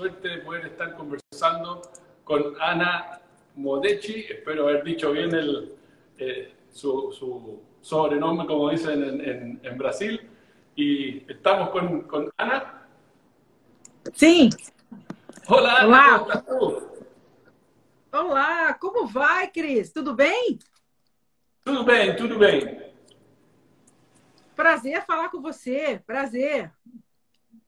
suerte de poder estar conversando con Ana Modechi. Espero haber dicho bien el, eh, su, sobrenombre, como dicen en, Brasil. Y estamos con, con, Ana. Sí. Hola, Ana, ¿cómo estás tú? Olá, como vai, Cris? Tudo bem? Tudo bem, tudo bem. Prazer falar com você, prazer.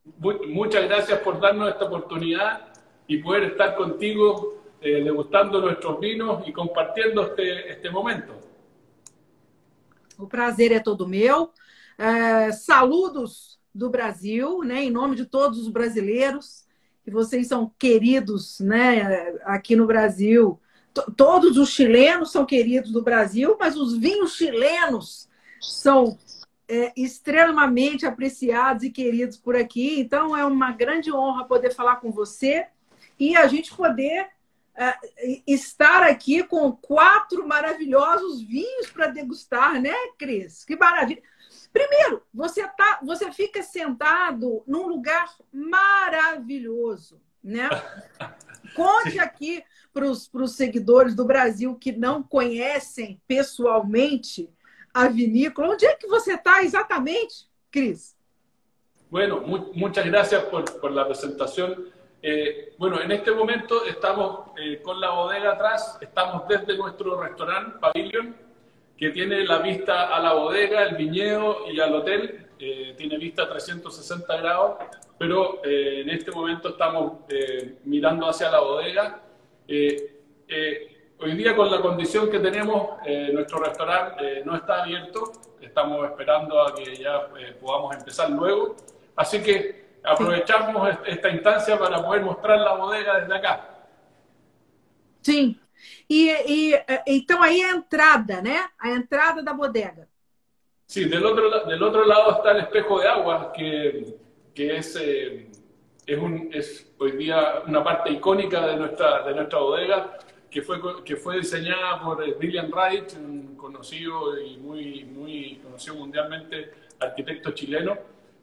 Muchas gracias por darnos esta oportunidad y poder estar contigo eh, degustando nuestros vinos y compartiendo este, este momento. O prazer é todo meu. É, saludos do Brasil, né, em nome de todos os brasileiros, que vocês são queridos né, aqui no Brasil. T todos os chilenos são queridos do Brasil, mas os vinhos chilenos são é, extremamente apreciados e queridos por aqui. Então, é uma grande honra poder falar com você e a gente poder é, estar aqui com quatro maravilhosos vinhos para degustar, né, Cris? Que maravilha! Primeiro, você tá, você fica sentado num lugar maravilhoso, né? Conte aqui para os seguidores do Brasil que não conhecem pessoalmente a vinícola. Onde é que você está exatamente, Cris? Bueno, mu muchas gracias por, la presentación. Eh, bueno, en este momento estamos eh, con la bodega atrás, estamos desde nuestro restaurante Pavilion, que tiene la vista a la bodega, el viñedo y al hotel. Eh, tiene vista a 360 grados, pero eh, en este momento estamos eh, mirando hacia la bodega. Hoy día con la condición que tenemos, eh, nuestro restaurante eh, no está abierto, estamos esperando a que ya eh, podamos empezar luego, así que aprovechamos esta instancia para poder mostrar la bodega desde acá. Sim. E, e, então aí a entrada, né? A entrada da bodega. Sí, del otro, del otro lado está el espejo de agua, que, que es, eh, es, un, es, hoy día una parte icónica de nuestra, de nuestra bodega que fue, que fue diseñada por William Wright, un conocido y muy, muy conocido mundialmente arquitecto chileno,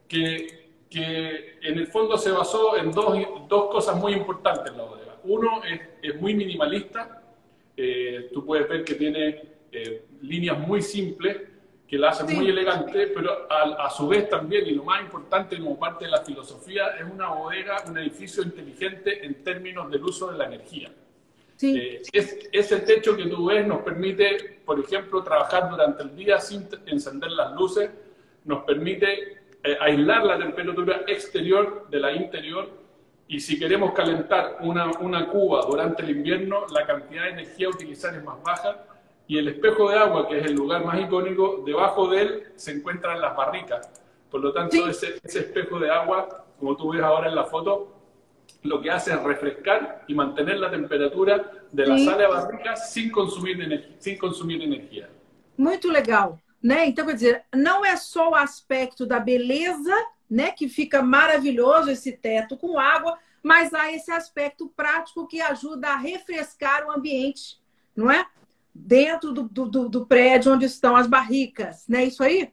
que, que en el fondo se basó en dos, dos cosas muy importantes en la bodega. Uno es, es muy minimalista, eh, tú puedes ver que tiene eh, líneas muy simples, que la hacen muy elegante, pero a, a, su vez también, y lo más importante como parte de la filosofía, es una bodega, un edificio inteligente en términos del uso de la energía. Eh, es, ese techo que tú ves nos permite, por ejemplo, trabajar durante el día sin encender las luces, nos permite eh, aislar la temperatura exterior de la interior y si queremos calentar una, una cuba durante el invierno, la cantidad de energía a utilizar es más baja y el espejo de agua, que es el lugar más icónico, debajo de él se encuentran las barricas. Por lo tanto, ese, ese espejo de agua, como tú ves ahora en la foto, lo que hace es refrescar y mantener la temperatura de la sala de barrica sem consumir, sem consumir energia. Muito legal. Né? Então, quer dizer, não é só o aspecto da beleza, né, que fica maravilhoso esse teto com água, mas há esse aspecto prático que ajuda a refrescar o ambiente, não é? Dentro do, do, do prédio onde estão as barricas, né? Isso aí?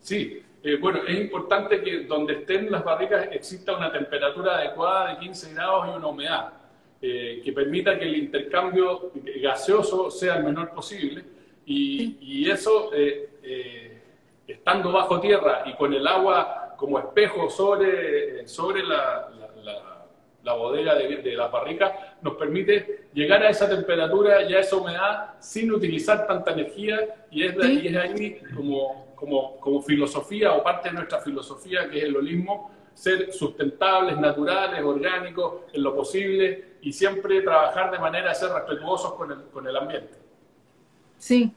Sim. Eh, bueno, es importante que donde estén las barricas exista una temperatura adecuada de 15 grados y una humedad eh, que permita que el intercambio gaseoso sea el menor posible. Y, eso, eh, estando bajo tierra y con el agua como espejo sobre, sobre la, bodega de, de, la barrica, nos permite llegar a esa temperatura y a esa humedad sin utilizar tanta energía y es, y es ahí como como, como filosofía o parte de nuestra filosofía, que es el holismo, ser sustentables, naturales, orgánicos, en lo posible e sempre trabalhar de maneira a ser respetuosos com o, com o ambiente. Sim.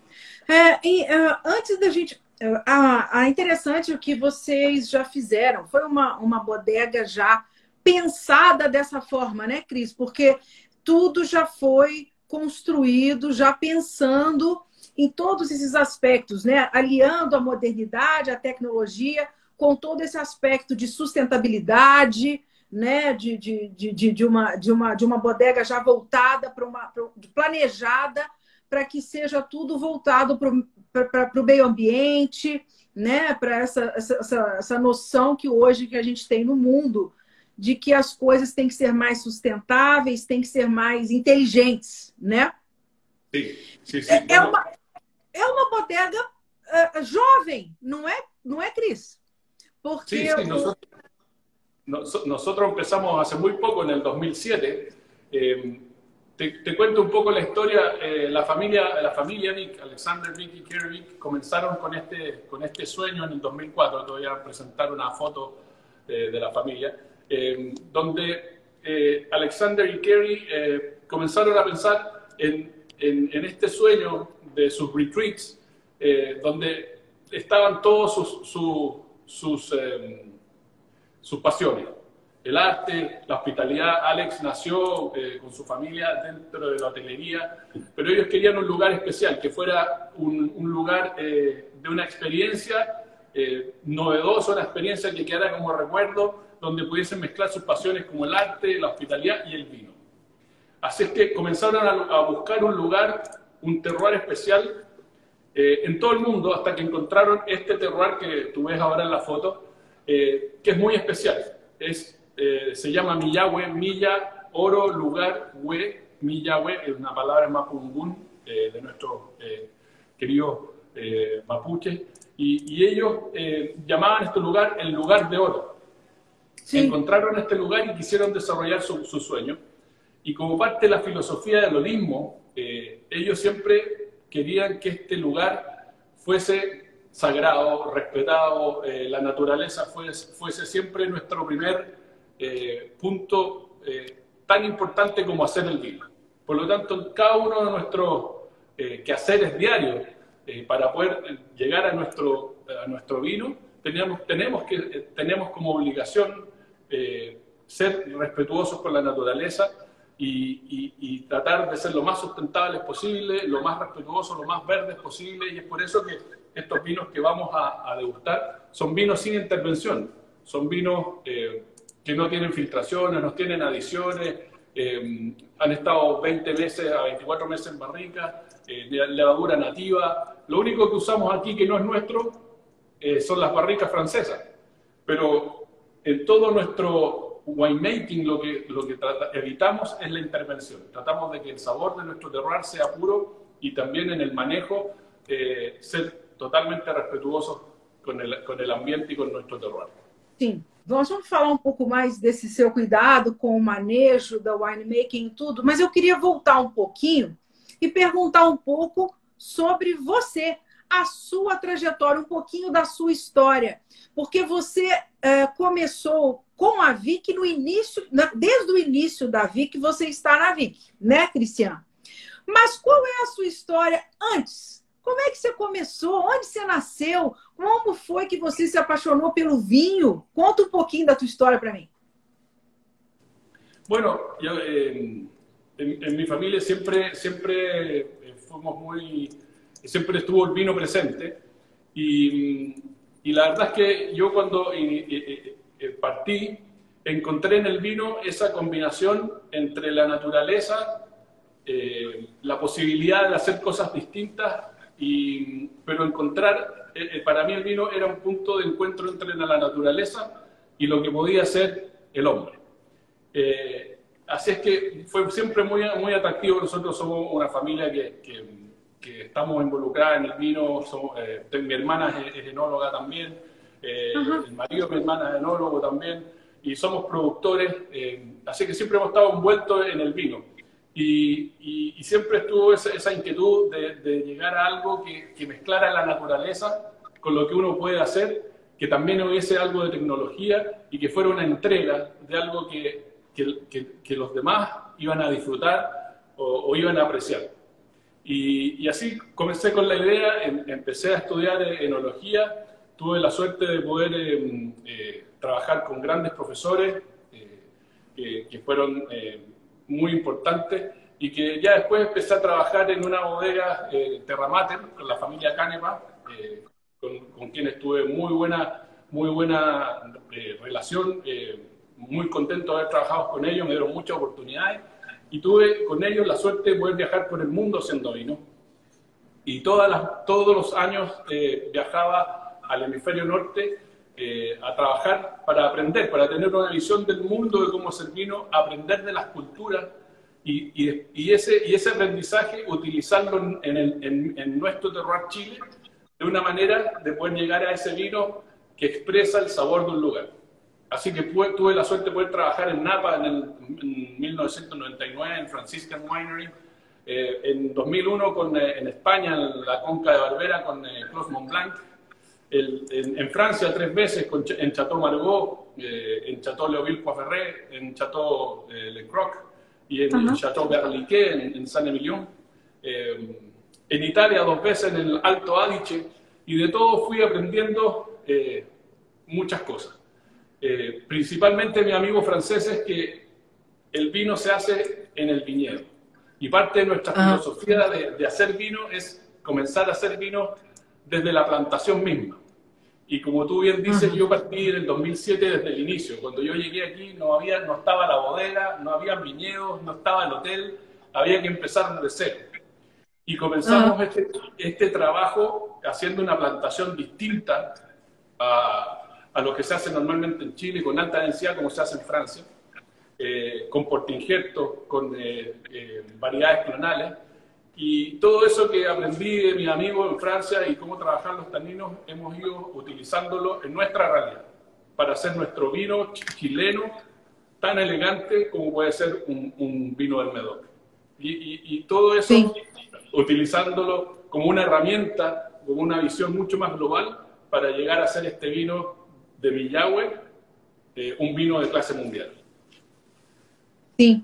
É, e, uh, antes da gente. Uh, ah, interessante o que vocês já fizeram. Foi uma, uma bodega já pensada dessa forma, né, Cris? Porque tudo já foi construído, já pensando em todos esses aspectos, né? aliando a modernidade, a tecnologia, com todo esse aspecto de sustentabilidade, né? de, de, de, de, uma, de, uma, de uma bodega já voltada para uma planejada para que seja tudo voltado para o meio ambiente, né, para essa, essa, essa noção que hoje que a gente tem no mundo de que as coisas têm que ser mais sustentáveis, têm que ser mais inteligentes, né? Sim, sim, sim. É, é uma, é uma bodega uh, jovem, não é, não é, Cris? Porque sí, sí, nosotros, nosotros empezamos hace muy poco, en el 2007. Eh, te, te, cuento un poco la historia. Eh, la familia, la familia Vic, Alexander Vic y Kerry Vic, comenzaron con este, con este sueño en el 2004. Te voy a presentar una foto de, de la familia, eh, donde eh, Alexander y Kerry eh, comenzaron a pensar en, en, en, este sueño de sus retreats, eh, donde estaban todos sus, sus, sus sus pasiones. El arte, la hospitalidad. Alex nació eh, con su familia dentro de la hotelería, pero ellos querían un lugar especial, que fuera un, un lugar eh, de una experiencia novedosa, una experiencia que quedara como recuerdo, donde pudiesen mezclar sus pasiones como el arte, la hospitalidad y el vino. Así es que comenzaron a, buscar un lugar, un terroir especial en todo el mundo, hasta que encontraron este terroir que tú ves ahora en la foto, eh, que es muy especial. Es, eh, se llama Miyahue, Milla, Oro, Lugar, Hue. Miyahue es una palabra mapungún eh, de nuestro querido mapuche. Y, y ellos llamaban este lugar el lugar de oro. Encontraron este lugar y quisieron desarrollar su, su, sueño. Y como parte de la filosofía del olismo, ellos siempre querían que este lugar fuese sagrado, respetado, eh, la naturaleza fuese, fuese, siempre nuestro primer eh, punto eh, tan importante como hacer el vino. Por lo tanto, cada uno de nuestros quehaceres diarios para poder llegar a nuestro, a nuestro vino, tenemos, tenemos, que, tenemos como obligación ser respetuosos con la naturaleza y, y, y, tratar de ser lo más sustentables posible, lo más respetuosos, lo más verdes posible, y es por eso que estos vinos que vamos a, a degustar son vinos sin intervención, son vinos eh, que no tienen filtraciones, no tienen adiciones, eh, han estado 20 meses a 24 meses en barrica, eh, levadura nativa. Lo único que usamos aquí que no es nuestro eh, son las barricas francesas, pero en todo nuestro winemaking lo que, lo que evitamos es la intervención. Tratamos de que el sabor de nuestro terroir sea puro y también en el manejo eh, ser totalmente respetuosos com el, com el ambiente e com nosso terroir. Sim, nós vamos falar um pouco mais desse seu cuidado com o manejo da winemaking e tudo, mas eu queria voltar um pouquinho e perguntar um pouco sobre você, a sua trajetória, um pouquinho da sua história, porque você é, começou com a Vic no início, desde o início da Vic, você está na Vic, né, Cristiano? Mas qual é a sua história antes como é que você começou? Onde você nasceu? Como foi que você se apaixonou pelo vinho? Conta um pouquinho da tua história para mim. Bueno, yo, eh, en, en, mi familia eh, siempre estuvo el vino presente y, y la verdad es que yo cuando eh, eh, partí encontré en el vino esa combinación entre la naturaleza, la posibilidad de hacer cosas distintas y, pero encontrar, eh, eh, para mí el vino era un punto de encuentro entre la naturaleza y lo que podía ser el hombre. Eh, así es que fue siempre muy, muy atractivo. Nosotros somos una familia que, que estamos involucrada en el vino. Somos, eh, mi hermana es, es, enóloga también. Eh, uh -huh. El marido de mi hermana es enólogo también. Y somos productores. así que siempre hemos estado envueltos en el vino. Y, y, y siempre estuvo esa, esa inquietud de, de, llegar a algo que, que, mezclara la naturaleza con lo que uno puede hacer, que también hubiese algo de tecnología y que fuera una entrega de algo que, que los demás iban a disfrutar o, o iban a apreciar. Y, y, así comencé con la idea, em, empecé a estudiar enología, tuve la suerte de poder eh, eh, trabajar con grandes profesores eh, que, que, fueron eh, muy importante y que ya después empecé a trabajar en una bodega eh, Terramater con la familia Canepa, con, con, quienes tuve muy buena, muy buena relación, muy contento de haber trabajado con ellos, me dieron muchas oportunidades y tuve con ellos la suerte de poder viajar por el mundo haciendo vino. Y todos los años eh, viajaba al hemisferio norte eh, a trabajar para aprender, para tener una visión del mundo de cómo es vino, aprender de las culturas y, ese, aprendizaje utilizarlo en, en, nuestro terroir Chile de una manera de poder llegar a ese vino que expresa el sabor de un lugar. Así que tuve la suerte de poder trabajar en Napa en, el, 1999, en Franciscan Winery, eh, en 2001 con, eh, en España, en la Conca de Barbera, con eh, Clos Mont Blanc, en, Francia tres veces con, en Chateau Margaux, en Chateau Leoville Poiferré, en Chateau Le Croc y en Chateau Berliquet, en, en Saint-Emilion. en Italia dos veces en el Alto Adige y de todo fui aprendiendo muchas cosas. Eh, principalmente mi amigo francés es que el vino se hace en el viñedo. Y parte de nuestra filosofía de, hacer vino es comenzar a hacer vino desde la plantación misma. Y como tú bien dices, yo partí en el 2007 desde el inicio. Cuando yo llegué aquí no, había, no estaba la bodega, no había viñedos, no estaba el hotel, había que empezar desde cero. Y comenzamos este, este trabajo haciendo una plantación distinta a, a lo que se hace normalmente en Chile con alta densidad como se hace en Francia, eh, con portingerto, con eh, eh, variedades clonales. Y todo eso que aprendí de mi amigo en Francia y cómo trabajar los taninos, hemos ido utilizándolo en nuestra realidad para hacer nuestro vino chileno tan elegante como puede ser un, vino del Medoc. Y, todo eso utilizándolo como una herramienta, como una visión mucho más global para llegar a hacer este vino de Villagüe, eh, um vinho de classe mundial. Sim.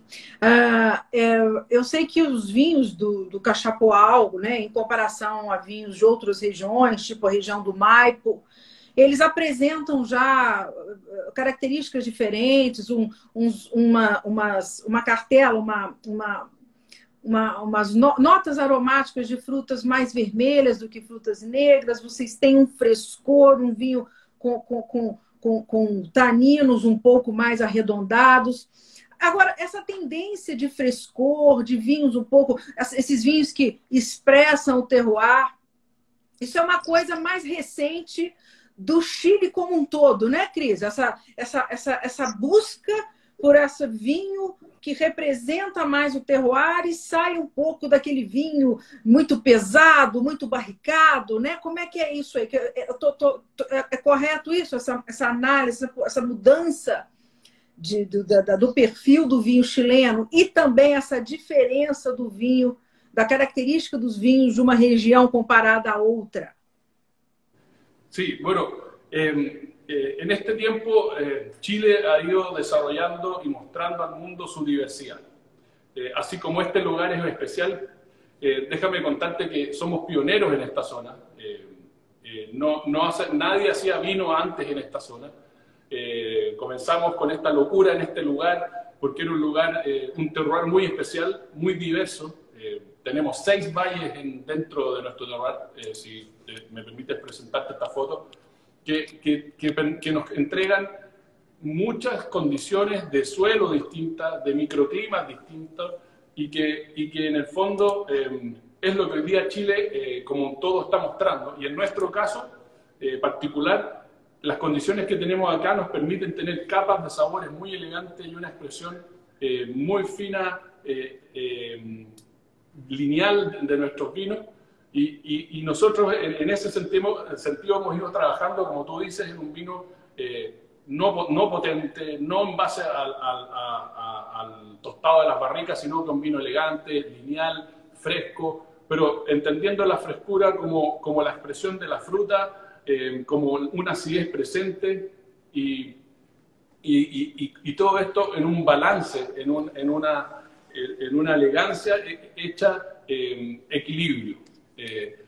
É, eu sei que os vinhos do, do Cachapoal, né, em comparação a vinhos de outras regiões, tipo a região do Maipo, eles apresentam já uh, características diferentes, um, uns, uma, umas, uma cartela, uma, uma, uma, umas notas aromáticas de frutas mais vermelhas do que frutas negras, vocês têm um frescor, um vinho com, com, com, com taninos um pouco mais arredondados. Agora, essa tendência de frescor, de vinhos um pouco, esses vinhos que expressam o terroir, isso é uma coisa mais recente do Chile como um todo, né, Cris? Essa, essa, essa, essa busca por esse vinho que representa mais o terroir e sai um pouco daquele vinho muito pesado, muito barricado, né? Como é que é isso aí? Tô, tô, tô, é, é, correto isso, essa, essa análise, essa mudança de, do, da, do perfil do vinho chileno e também essa diferença do vinho, da característica dos vinhos de uma região comparada a outra? Sim, sí, bueno, eh... Eh, en este tiempo eh, Chile ha ido desarrollando y mostrando al mundo su diversidad. Eh, así como este lugar es especial, déjame contarte que somos pioneros en esta zona. no, no hace, nadie hacía vino antes en esta zona. comenzamos con esta locura en este lugar porque era un lugar, un terroir muy especial, muy diverso. tenemos seis valles dentro de nuestro terroir, si me permites presentarte esta foto que, nos entregan muchas condiciones de suelo distintas, de microclimas distintos, y que, y que en el fondo eh, es lo que hoy día Chile, eh, como todo está mostrando. Y en nuestro caso eh, particular, las condiciones que tenemos acá nos permiten tener capas de sabores muy elegantes y una expresión muy fina, lineal de nuestros vinos y, nosotros en, ese sentido, sentido, hemos ido trabajando, como tú dices, en un vino eh, no, no, potente, no en base al, al, tostado de las barricas, sino que un vino elegante, lineal, fresco, pero entendiendo la frescura como, como la expresión de la fruta, eh, como una acidez presente y, y, todo esto en un balance, en, un, en, una, en una elegancia hecha en equilibrio. Eh,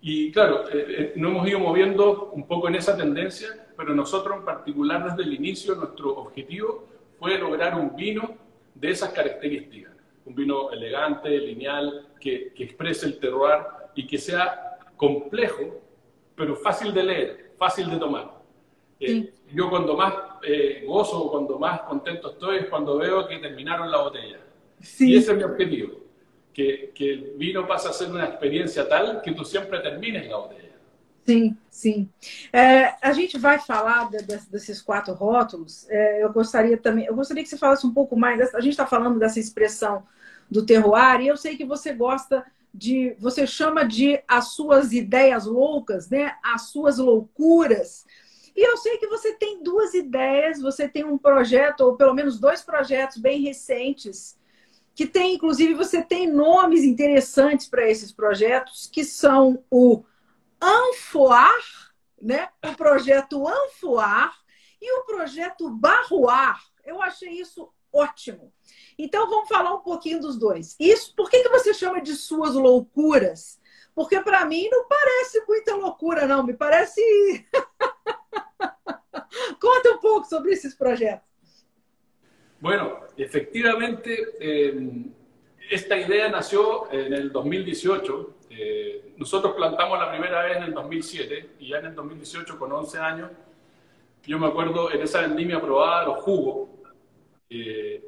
y claro, eh, eh, nos hemos ido moviendo un poco en esa tendencia, pero nosotros en particular desde el inicio nuestro objetivo fue lograr un vino de esas características. Un vino elegante, lineal, que, que exprese el terroir y que sea complejo, pero fácil de leer, fácil de tomar. Yo cuando más gozo, cuando más contento estoy es cuando veo que terminaron la botella. Y ese es mi objetivo que, que, el vino pasa a ser una experiencia tal que tú siempre termines la botella. Sim, sim. É, a gente vai falar de, de, desses quatro rótulos. É, eu gostaria também, eu gostaria que você falasse um pouco mais. A gente está falando dessa expressão do terroir, e eu sei que você gosta de, você chama de as suas ideias loucas, né? As suas loucuras. E eu sei que você tem duas ideias, você tem um projeto, ou pelo menos dois projetos bem recentes, que tem, inclusive, você tem nomes interessantes para esses projetos, que são o Anfoar, né? o projeto Anfoar e o projeto Barroar. Eu achei isso ótimo. Então vamos falar um pouquinho dos dois. Isso, por que, que você chama de suas loucuras? Porque para mim não parece muita loucura, não. Me parece. Conta um pouco sobre esses projetos. Bueno, efectivamente, eh, esta idea nació en el 2018 Eh, nosotros plantamos la primera vez en el 2007 y ya en el 2018, con 11 años, yo me acuerdo en esa vendimia probada los jugos eh,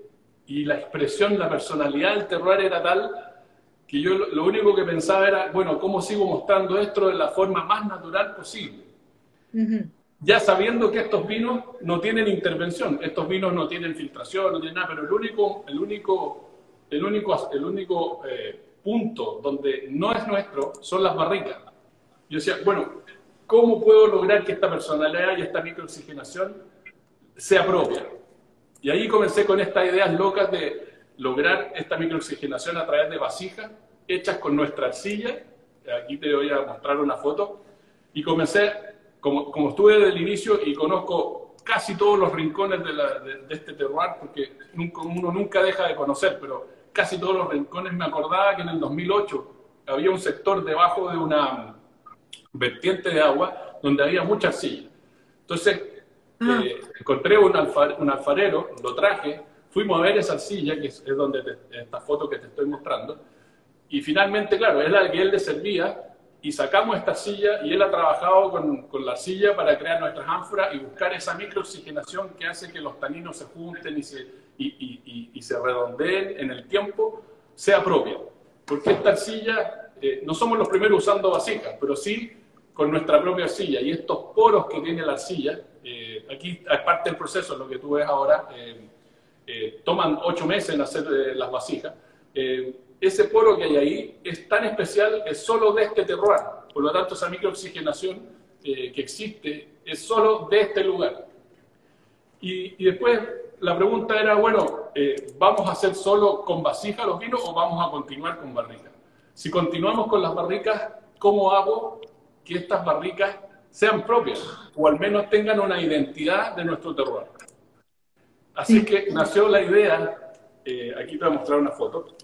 y la expresión, la personalidad del terroir era tal que yo lo, único que pensaba era, bueno, ¿cómo sigo mostrando esto de la forma más natural posible? Ya sabiendo que estos vinos no tienen intervención, estos vinos no tienen filtración, no tienen nada, pero el único, el único, el único, el único eh, punto donde no es nuestro son las barricas. Yo decía, bueno, ¿cómo puedo lograr que esta personalidad y esta microoxigenación sea propia? Y ahí comencé con estas ideas locas de lograr esta microoxigenación a través de vasijas hechas con nuestra arcilla. Aquí te voy a mostrar una foto. Y comencé, como, como estuve desde el inicio y conozco casi todos los rincones de, de este terroir, porque uno nunca deja de conocer, pero casi todos los rincones, me acordaba que en el 2008 había un sector debajo de una vertiente de agua donde había mucha arcilla. Entonces, ah. eh, encontré un, alfarero, lo traje, fuimos a ver esa arcilla, que es, donde esta foto que te estoy mostrando, y finalmente, claro, es la que él le servía, y sacamos esta arcilla y él ha trabajado con, con, la arcilla para crear nuestras ánforas y buscar esa microoxigenación que hace que los taninos se junten y se, y, se redondeen en el tiempo, sea propia. Porque esta arcilla, eh, no somos los primeros usando vasijas, pero sí con nuestra propia arcilla. Y estos poros que tiene la arcilla, eh, aquí es parte del proceso, lo que tú ves ahora, eh, toman ocho meses en hacer las vasijas. Ese poro que hay ahí es tan especial, es solo de este terroir. Por lo tanto, esa microoxigenación que existe es solo de este lugar. Y, y después la pregunta era, bueno, eh, ¿vamos a hacer solo con vasija los vinos o vamos a continuar con barricas? Si continuamos con las barricas, ¿cómo hago que estas barricas sean propias o al menos tengan una identidad de nuestro terroir? Así que nació la idea, eh, aquí te voy a mostrar una foto.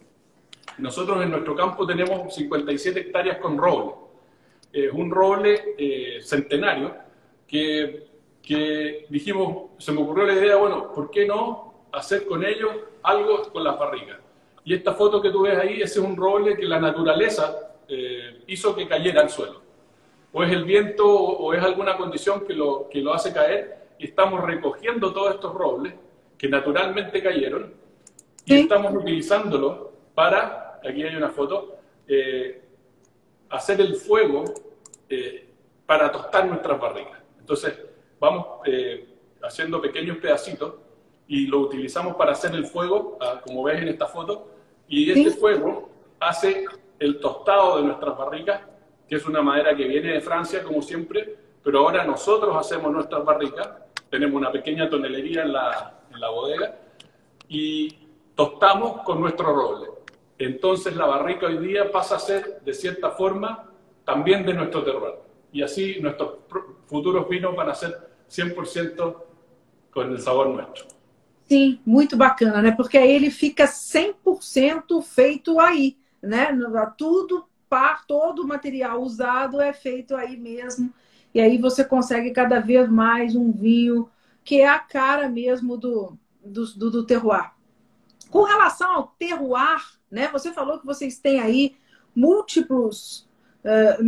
Nosotros en nuestro campo tenemos 57 hectáreas con roble. Es un roble eh, centenario que que dijimos, se me ocurrió la idea, bueno, ¿por qué no hacer con ellos algo con las barricas? Y esta foto que tú ves ahí, ese es un roble que la naturaleza eh, hizo que cayera al suelo. O es el viento o es alguna condición que lo, que lo hace caer y estamos recogiendo todos estos robles que naturalmente cayeron y estamos utilizándolo para, aquí hay una foto, eh, hacer el fuego eh, para tostar nuestras barricas. Entonces, vamos eh, haciendo pequeños pedacitos y lo utilizamos para hacer el fuego, ah, como ves en esta foto, y este fuego hace el tostado de nuestras barricas, que es una madera que viene de Francia, como siempre, pero ahora nosotros hacemos nuestras barricas, tenemos una pequeña tonelería en la, en la bodega, y tostamos con nuestro roble. Entonces la barrica hoy día pasa a ser, de cierta forma, también de nuestro terroir. Y así nuestros futuros vinos van a ser 100% com o sabor nuestro. Sim, muito bacana, né? Porque aí ele fica 100% feito aí, né? Tudo, par, todo o material usado é feito aí mesmo. E aí você consegue cada vez mais um vinho que é a cara mesmo do, do, do, do terroir. Com relação ao terroir, né? Você falou que vocês têm aí múltiplos uh,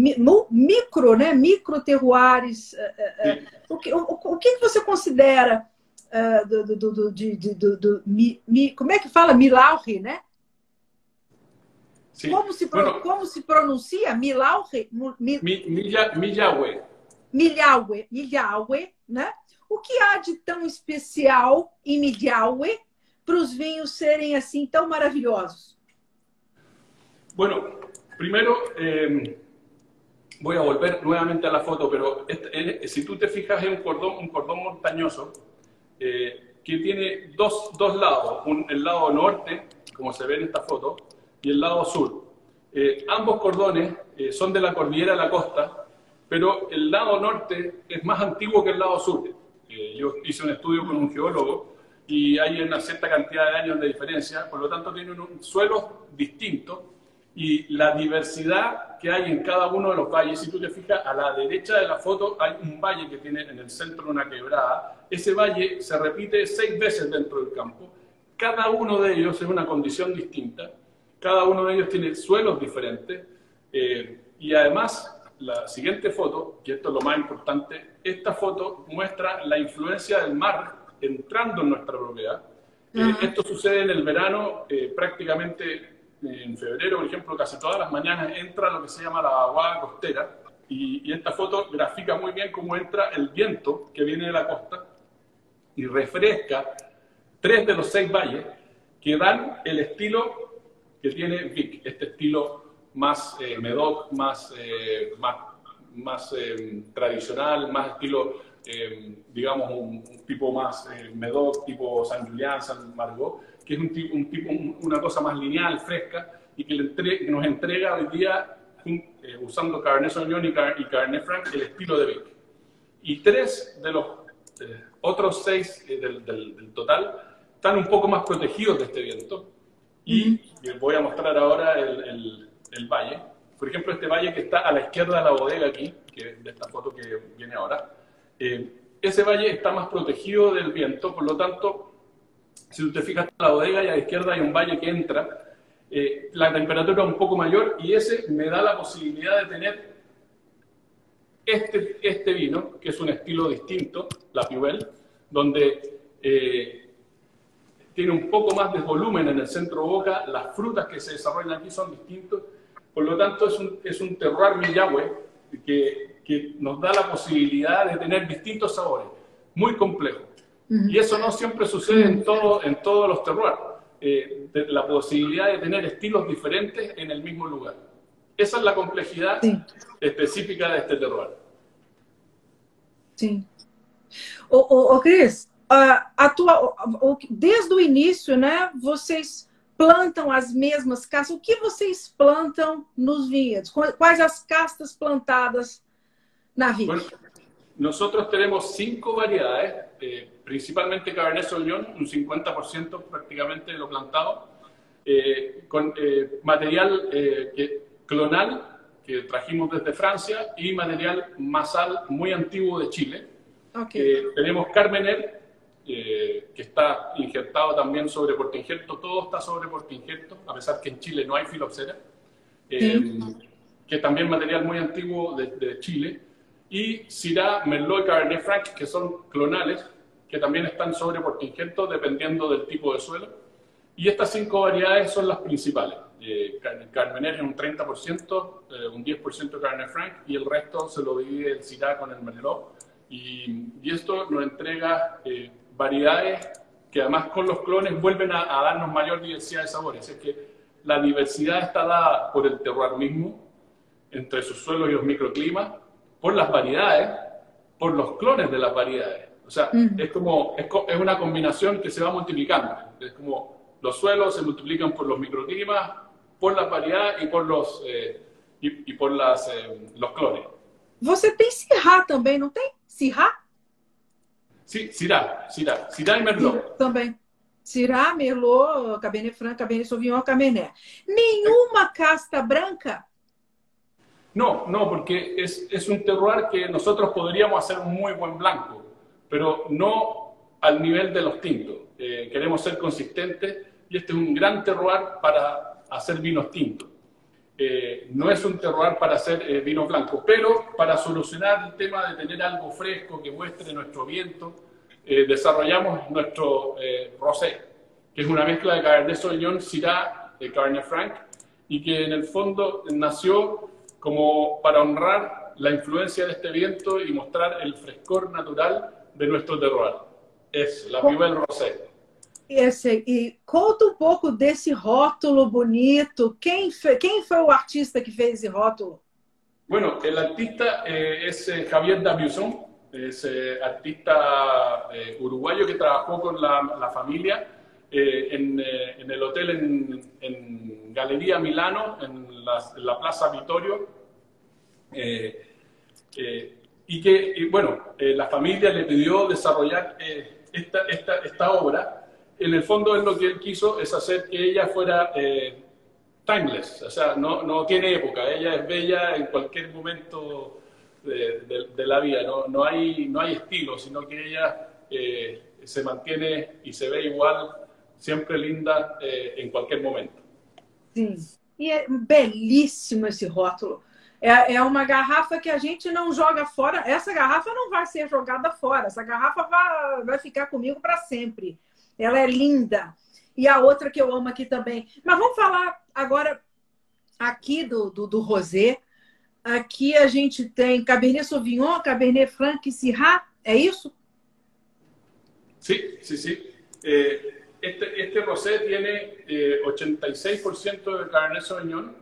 micro, né? micro terroirs. Uh, uh, o, que, o, o que você considera do, do, do, de, do, do mi, mi, como é que fala? Milaurie, né? Sí. Como, se bueno, como se pronuncia? Milauge? Mi, milha, Milhaue. Milhaue, Milhaue, né? O que há de tão especial em Milhaue para os vinhos serem assim tão maravilhosos? Bueno, primero eh, voy a volver nuevamente a la foto, pero este, si tú te fijas es un cordón, un cordón montañoso eh, que tiene dos, dos lados, un, el lado norte, como se ve en esta foto, y el lado sur. Eh, ambos cordones eh, son de la cordillera de la costa, pero el lado norte es más antiguo que el lado sur. Eh, yo hice un estudio con un geólogo y hay una cierta cantidad de años de diferencia, por lo tanto tienen un suelo distinto y la diversidad que hay en cada uno de los valles, si tú te fijas, a la derecha de la foto hay un valle que tiene en el centro una quebrada, ese valle se repite seis veces dentro del campo, cada uno de ellos es una condición distinta, cada uno de ellos tiene suelos diferentes. Eh, y además la siguiente foto, que esto es lo más importante, esta foto muestra la influencia del mar entrando en nuestra propiedad. Eh, esto sucede en el verano eh, prácticamente en febrero, por ejemplo, casi todas las mañanas entra lo que se llama la vaguada costera y, y, esta foto grafica muy bien cómo entra el viento que viene de la costa y refresca tres de los seis valles que dan el estilo que tiene Vic, este estilo más eh, Medoc, más, eh, más, más eh, tradicional, más estilo, eh, digamos, un, tipo más Medoc, tipo San Julián, San Margot, que es un tipo, un tipo una cosa más lineal, fresca, y que, le nos entrega hoy día, usando Cabernet Sauvignon y, Cabernet Franc, el estilo de Vic. Y tres de los otros seis del, del, del total están un poco más protegidos de este viento, y les voy a mostrar ahora el, el, valle. Por ejemplo, este valle que está a la izquierda de la bodega aquí, que es de esta foto que viene ahora, eh, ese valle está más protegido del viento, por lo tanto, si tú te fijas en la bodega y a la izquierda hay un valle que entra, eh, la temperatura es un poco mayor y ese me da la posibilidad de tener este, este vino, que es un estilo distinto, la Piubel, donde eh, tiene un poco más de volumen en el centro boca, las frutas que se desarrollan aquí son distintas, por lo tanto es un, es un terroir millahue que, que nos da la posibilidad de tener distintos sabores, muy complejo. Y eso no siempre sucede en, todo, en todos los terroirs, eh, la posibilidad de tener estilos diferentes en el mismo lugar. Esa es la complejidad específica de este terroir. Sí. O, o, Cris, atua, desde o início, né, vocês plantam as mesmas castas. O que vocês plantam nos vinhedos? Quais as castas plantadas na vida? Bueno, nosotros tenemos cinco variedades, eh, principalmente Cabernet Sauvignon, un 50% prácticamente de lo plantado, eh, con eh, material eh, que, clonal que trajimos desde Francia y material masal muy antiguo de Chile. Okay. Eh, tenemos Carmener, eh, que está injertado también sobre portainjerto, todo está sobre portainjerto, a pesar que en Chile no hay filoxera, que también material muy antiguo de, de Chile, y Syrah, Merlot y Cabernet Franc, que son clonales, que también están sobre portainjerto dependiendo del tipo de suelo. Y estas cinco variedades son las principales. Eh, Carmener es un 30%, eh, un 10% Cabernet Franc y el resto se lo divide el Syrah con el Merlot. Y, y esto nos entrega eh, variedades que además con los clones vuelven a, darnos mayor diversidad de sabores. Es que la diversidad está dada por el terroir mismo, entre sus suelos y los microclimas, por las variedades, por los clones de las variedades. O sea, es como, es, es, una combinación que se va multiplicando. Es como los suelos se multiplican por los microclimas, por las variedades y por los, eh, por las, eh, los clones. Você tem Sirá também, não tem? Sirá? Sí, Syrah, Syrah, Syrah e Merlot. Também. Syrah, Merlot, Cabernet Franc, Cabernet Sauvignon, Cabernet. ¿Nenhuma casta branca? No, no, porque es, es, un terroir que nosotros podríamos hacer un muy buen blanco, pero no al nivel de los tintos. Eh, queremos ser consistentes y este es un gran terroir para hacer vinos tintos. Eh, no es un terroir para hacer eh, vino blanco, pero para solucionar el tema de tener algo fresco que muestre nuestro viento, eh, desarrollamos nuestro rosé, que es una mezcla de Cabernet Sauvignon, Syrah, de Cabernet Franc y que en el fondo nació como para honrar la influencia de este viento y mostrar el frescor natural de nuestro terroir. Es la Pivel Rosé. Esse, e conta um pouco desse rótulo bonito. Quem, fe, quem foi o artista que fez esse rótulo? Bueno, el artista eh, es eh, Javier Daviuson, es eh, artista eh, uruguayo que trabajó con la, la familia eh, en, eh, en, el hotel en, en, Galería Milano, en la, en la Plaza Vittorio, y que, y bueno, la familia le pidió desarrollar esta, esta, esta obra en el fondo es lo que él quiso es hacer que ella fuera eh, timeless, o sea, no, no, tiene época, ella es bella en cualquier momento de, de, de la vida, no, no, hay, no hay estilo, sino que ella eh, se mantiene y se ve igual, siempre linda eh, en cualquier momento. Sim, e é belíssimo esse rótulo. É, é uma garrafa que a gente não joga fora. Essa garrafa não vai ser jogada fora. Essa garrafa vai, vai ficar comigo para sempre. Ela é linda. E a outra que eu amo aqui também. Mas vamos falar agora aqui do, do, do rosé. Aqui a gente tem Cabernet Sauvignon, Cabernet Franc e Syrah. É isso? Sí, sí. Eh, este, este rosé eh, 86% de Cabernet Sauvignon,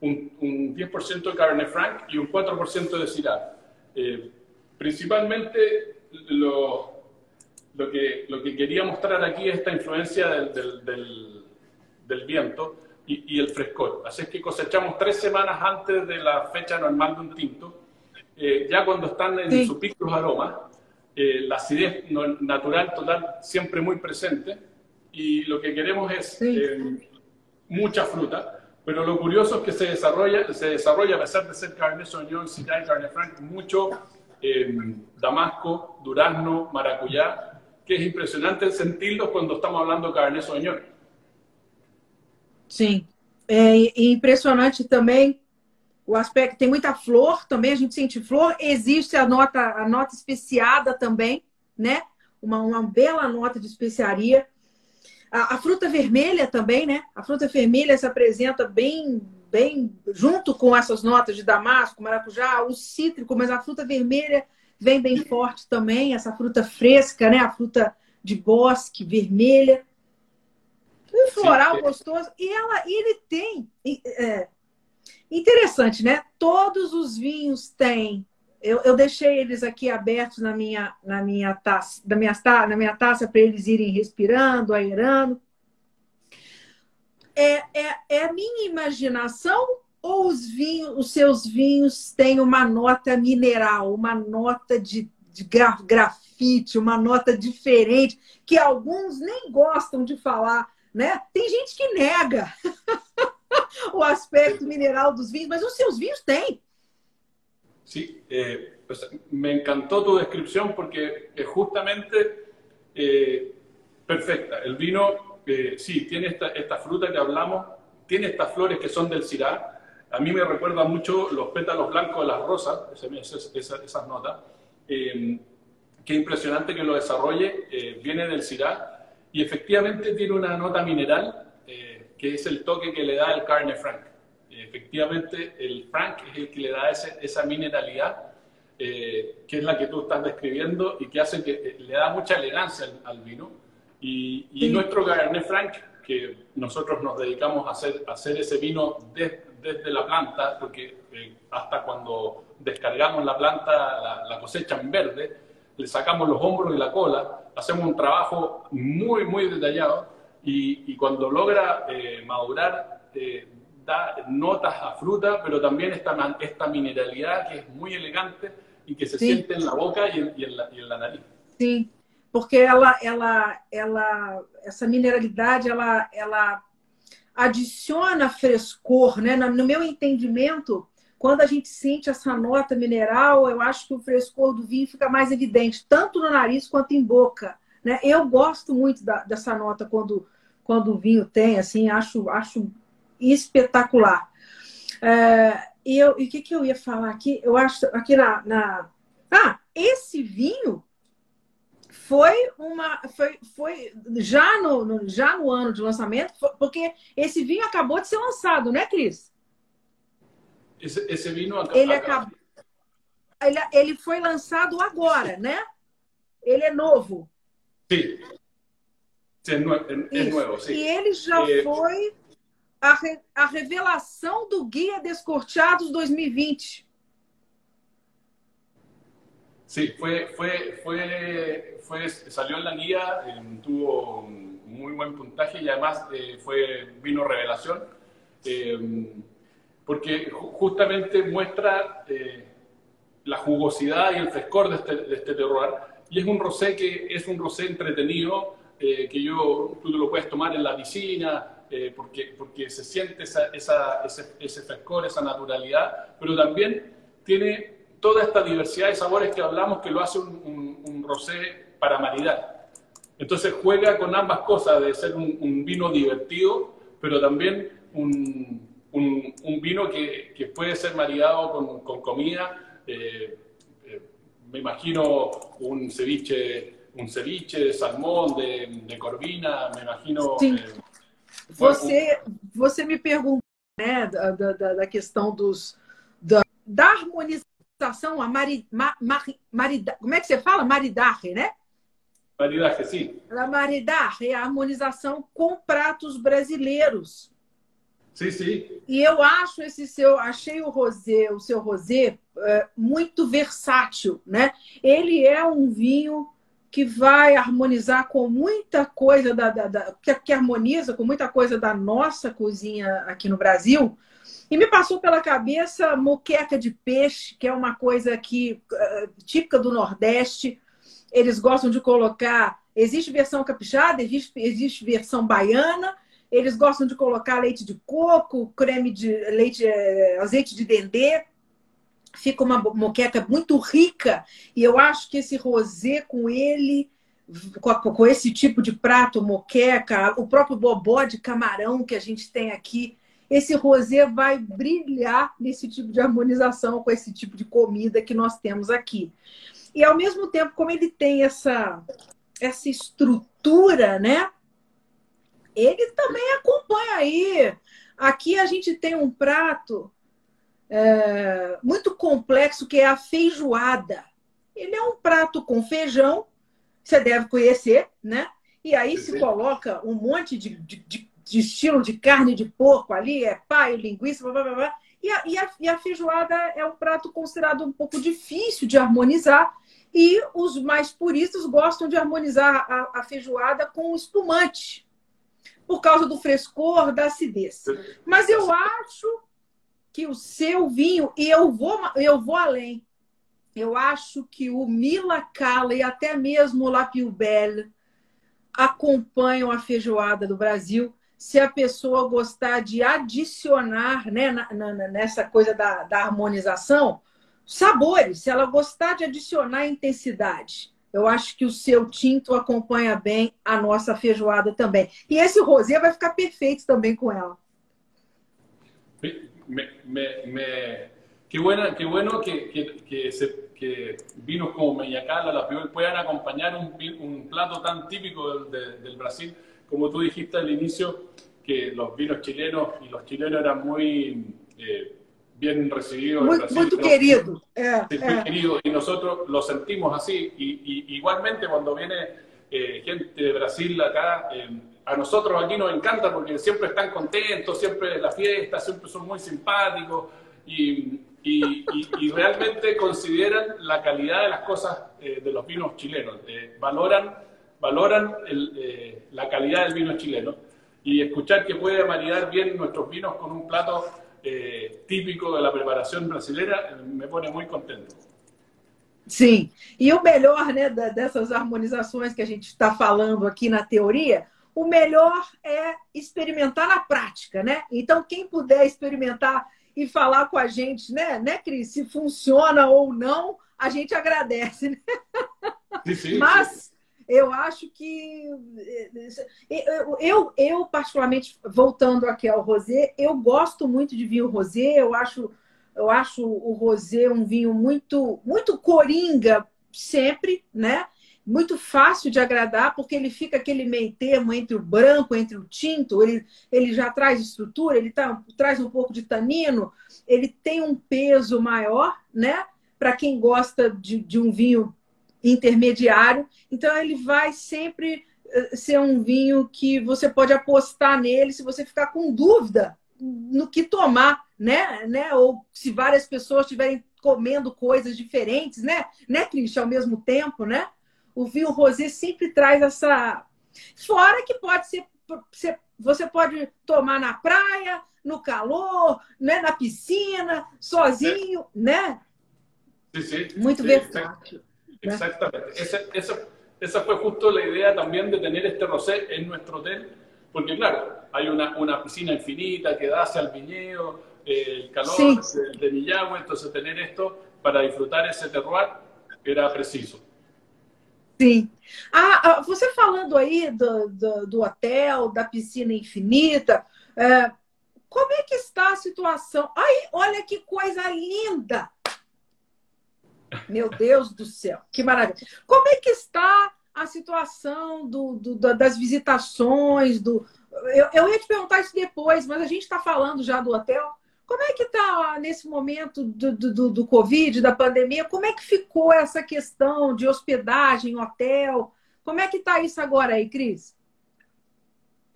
un, un 10% de Cabernet Franc y un 4% de Syrah. Eh, principalmente los lo que, lo que quería mostrar aquí es esta influencia del, del, del, del viento y, y, el frescor. Así es que cosechamos tres semanas antes de la fecha normal de un tinto. Eh, ya cuando están en sí. su pico los aromas, eh, la acidez natural total siempre muy presente y lo que queremos es sí. eh, mucha fruta. Pero lo curioso es que se desarrolla, se desarrolla a pesar de ser Cabernet Sauvignon, Syrah Cabernet Franc, mucho eh, damasco, durazno, maracuyá, que es impresionante sentirlo cuando estamos hablando de Cabernet Sauvignon. Sim, é impressionante também o aspecto. Tem muita flor também, a gente sente flor. Existe a nota, a nota especiada também, né? Uma, uma bela nota de especiaria. A, a, fruta vermelha também, né? A fruta vermelha se apresenta bem, bem junto com essas notas de damasco, maracujá, o cítrico, mas a fruta vermelha vem bem forte também, essa fruta fresca, né? A fruta de bosque, vermelha. Um floral Sim. gostoso. E ela, ele tem. É, interessante, né? Todos os vinhos têm. Eu, eu, deixei eles aqui abertos na minha, na minha taça, na minha, na minha taça para eles irem respirando, aerando. É, é, é a minha imaginação ou os vinhos, os seus vinhos têm uma nota mineral, uma nota de, de grafite, uma nota diferente, que alguns nem gostam de falar, né? Tem gente que nega o aspecto mineral dos vinhos, mas os seus vinhos têm. Sí, eh, pues me encantó tu descripción porque es justamente eh, perfecta. El vino, eh, sí, tiene esta, esta, fruta que hablamos, tiene estas flores que son del Syrah, a mí me recuerda mucho los pétalos blancos de las rosas, esas, esas, notas. Eh, qué impresionante que lo desarrolle, viene del Syrah y efectivamente tiene una nota mineral que es el toque que le da el Carne Franc. Efectivamente, el Franc es el que le da ese, esa mineralidad, eh, que es la que tú estás describiendo y que hace que eh, le da mucha elegancia al, al vino. Y, y sí. nuestro Cabernet Franc, que nosotros nos dedicamos a hacer, a hacer ese vino de, desde la planta, porque eh, hasta cuando descargamos la planta, la, la, cosecha en verde, le sacamos los hombros y la cola, hacemos un trabajo muy, muy detallado y, y cuando logra eh, madurar, eh, da notas a fruta, pero también esta, esta mineralidad que es muy elegante y que se sí. siente en la boca y en, y en, la, y en la nariz. Sí, porque ela, ela, ela, essa mineralidade, ela, ela adiciona frescor, né? No meu entendimento, quando a gente sente essa nota mineral, eu acho que o frescor do vinho fica mais evidente, tanto no nariz quanto em boca. Né? Eu gosto muito da, dessa nota quando, quando o vinho tem, assim, acho, acho espetacular. É, e o que, que eu ia falar aqui? Eu acho aqui na, na. Ah, esse vinho foi uma foi, foi já no, no, já no ano de lançamento porque esse vinho acabou de ser lançado né Cris esse, esse vinho ele acabou ele, ele foi lançado agora né ele é novo sim é, novo, é novo sim. e ele já é... foi a, re, a revelação do guia Descorteados 2020 Sí, fue, fue, fue, fue, salió en la guía, eh, tuvo muy buen puntaje y además eh, fue vino revelación, eh, porque justamente muestra la jugosidad y el frescor de este, de este terroir. Y es un rosé que es un rosé entretenido, que yo, tú lo puedes tomar en la piscina, porque, porque se siente esa, esa, ese, ese frescor, esa naturalidad, pero también tiene toda esta diversidad de sabores que hablamos que lo hace un, un, rosé para maridar. Entonces juega con ambas cosas, de ser un, vino divertido, pero también un, vino que, que, puede ser maridado con, con comida. Eh, eh, me imagino un ceviche, un ceviche de salmón, de, de corvina, me imagino... Sim. Eh, você, você me perguntou né, da, da, da questão dos, da, da harmonização a mari, ma, marida, como é que você fala? Maridaje, né? Maridaje, sim. A maridaje é a harmonização com pratos brasileiros. Sim, sim. E eu acho esse seu, achei o rosé, o seu rosé é, muito versátil, né? Ele é um vinho que vai harmonizar com muita coisa da, da, da que, que harmoniza com muita coisa da nossa cozinha aqui no Brasil, e me passou pela cabeça moqueca de peixe, que é uma coisa que uh, típica do Nordeste. Eles gostam de colocar. Existe versão capixaba, existe, existe versão baiana. Eles gostam de colocar leite de coco, creme de leite, eh, azeite de dendê. Fica uma moqueca muito rica. E eu acho que esse rosé com ele, com, com esse tipo de prato, moqueca, o próprio bobó de camarão que a gente tem aqui, esse rosé vai brilhar nesse tipo de harmonização com esse tipo de comida que nós temos aqui. E ao mesmo tempo, como ele tem essa, essa estrutura, né? Ele também acompanha aí. Aqui a gente tem um prato é, muito complexo que é a feijoada. Ele é um prato com feijão, você deve conhecer, né? E aí se coloca um monte de, de, de de estilo de carne de porco ali, é paio, linguiça, blá, blá, blá. E a, e, a, e a feijoada é um prato considerado um pouco difícil de harmonizar, e os mais puristas gostam de harmonizar a, a feijoada com espumante, por causa do frescor, da acidez. Mas eu acho que o seu vinho, e eu vou, eu vou além, eu acho que o Mila Cala e até mesmo o Lapio Belle acompanham a feijoada do Brasil se a pessoa gostar de adicionar né, na, na, nessa coisa da, da harmonização sabores, se ela gostar de adicionar intensidade. Eu acho que o seu tinto acompanha bem a nossa feijoada também. E esse rosé vai ficar perfeito também com ela. Me, me, me, qué, buena, qué bueno que, que, que, se, que vinos como Meñacal, la puedan acompañar un, un plato tan típico del, de, del Brasil como tú dijiste al inicio, que los vinos chilenos y los chilenos eran muy eh, bien recibidos. Muy, muy querido. Eh, muy eh. querido. Y nosotros lo sentimos así. Y, igualmente cuando viene eh, gente de Brasil acá, a nosotros aquí nos encanta porque siempre están contentos, siempre la fiesta, siempre son muy simpáticos y, y, realmente consideran la calidad de las cosas de los vinos chilenos. valoran valoran el, eh, la calidad del vino chileno y escuchar que puede maridar bien nuestros vinos con un plato eh, típico de la preparación brasileira eh, me pone muy contento. Sim, e o melhor né, dessas harmonizações que a gente está falando aqui na teoria, o melhor é experimentar na prática, né? Então, quem puder experimentar e falar com a gente, né, né, Cris, se funciona ou não, a gente agradece. Né? Sim, sim, Mas eu acho que eu, eu, eu, particularmente voltando aqui ao rosé, eu gosto muito de vinho rosé. Eu acho eu acho o rosé um vinho muito muito coringa sempre, né? Muito fácil de agradar, porque ele fica aquele meio termo entre o branco, entre o tinto, ele, ele já traz estrutura, ele tá, traz um pouco de tanino, ele tem um peso maior, né? Para quem gosta de, de um vinho intermediário, então ele vai sempre eh, ser um vinho que você pode apostar nele se você ficar com dúvida no que tomar, né? né? Ou se várias pessoas estiverem comendo coisas diferentes, né? Né, Cristian, ao mesmo tempo, né? O vinho rosé sempre traz essa. Fora que pode ser. Você pode tomar na praia, no calor, né? na piscina, sozinho, sí. né? Sí, sí, Muito sí, versátil. Exactamente. Esa, esa, esa, fue justo la idea también de tener este rosé en nuestro hotel, porque claro, hay una, una piscina infinita que da hacia el viñedo, eh, el calor Sí. de, de Millagüe, entonces tener esto para disfrutar ese terroir era preciso. Sim. Ah, ah, você falando aí do, do, do hotel, da piscina infinita, é, como é que está a situação? Ai, olha que coisa linda! Meu Deus do céu, que maravilha! Como é que está a situação do, do- da- das visitações? Do... Eu, eu ia te perguntar isso depois, mas a gente está falando já do hotel. Como é que está nesse momento do, do, do- Covid, da pandemia? Como é que ficou essa questão de hospedagem, hotel? Como é que está isso agora aí, Cris?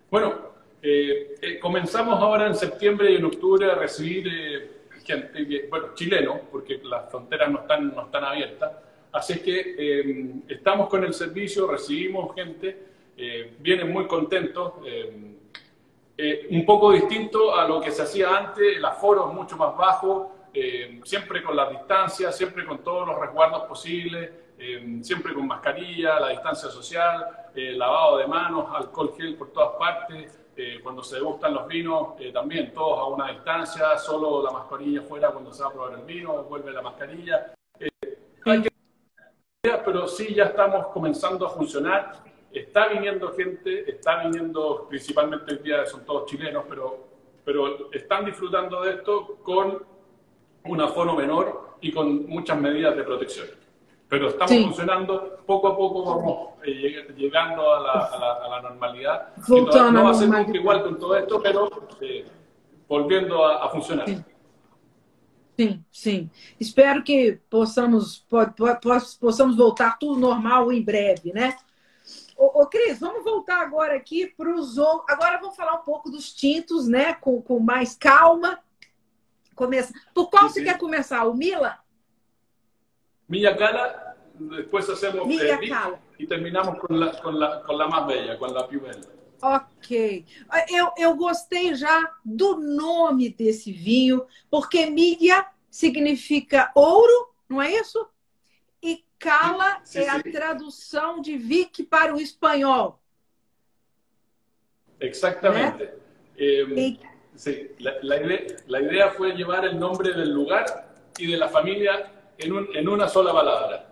Bueno, eh, eh, comenzamos ahora en septiembre y en octubre a recibir eh, gente, que- bueno, chilenos, porque las fronteras no están, no están abiertas. Así es que eh, estamos con el servicio, recibimos gente, eh, vienen muy contentos. Eh, un poco distinto a lo que se hacía antes, el aforo mucho más bajo, eh, siempre con las distancias, siempre con todos los resguardos posibles, eh, siempre con mascarilla, la distancia social, lavado de manos, alcohol gel por todas partes, cuando se degustan los vinos, también todos a una distancia, solo la mascarilla fuera cuando se va a probar el vino, vuelve la mascarilla. Pero sí ya estamos comenzando a funcionar. Está viniendo gente, está viniendo principalmente hoy día, son todos chilenos, pero, pero están disfrutando de esto con un aforo menor y con muchas medidas de protección. Pero estamos Sí. funcionando, poco a poco vamos eh, lleg- llegando a la, a la- a la normalidad. Que no va a ser nunca igual con todo esto, pero eh, volviendo a, a funcionar. Sí. Sim, sim. Espero que possamos, po- po- po- possamos voltar tudo normal em breve, né? Ô, ô Cris, vamos voltar agora aqui para os outros. Agora vamos falar um pouco dos tintos, né? Com, com mais calma. Começa. Por qual Sim, você quer começar? O Mila? Cala, hacemos Milla eh, Vic Cala. y terminamos con la, con, la, con la más bella, con la più bella. Ok. Eu, eu gostei já do nome desse vinho, porque milha significa ouro, não é isso? Cala Sim, é a sim. tradução de Vic para o espanhol. Exactamente. Eh, Y- sí, la, la idea, la idea fue llevar el nombre del lugar y de la familia en, un- en una sola palabra.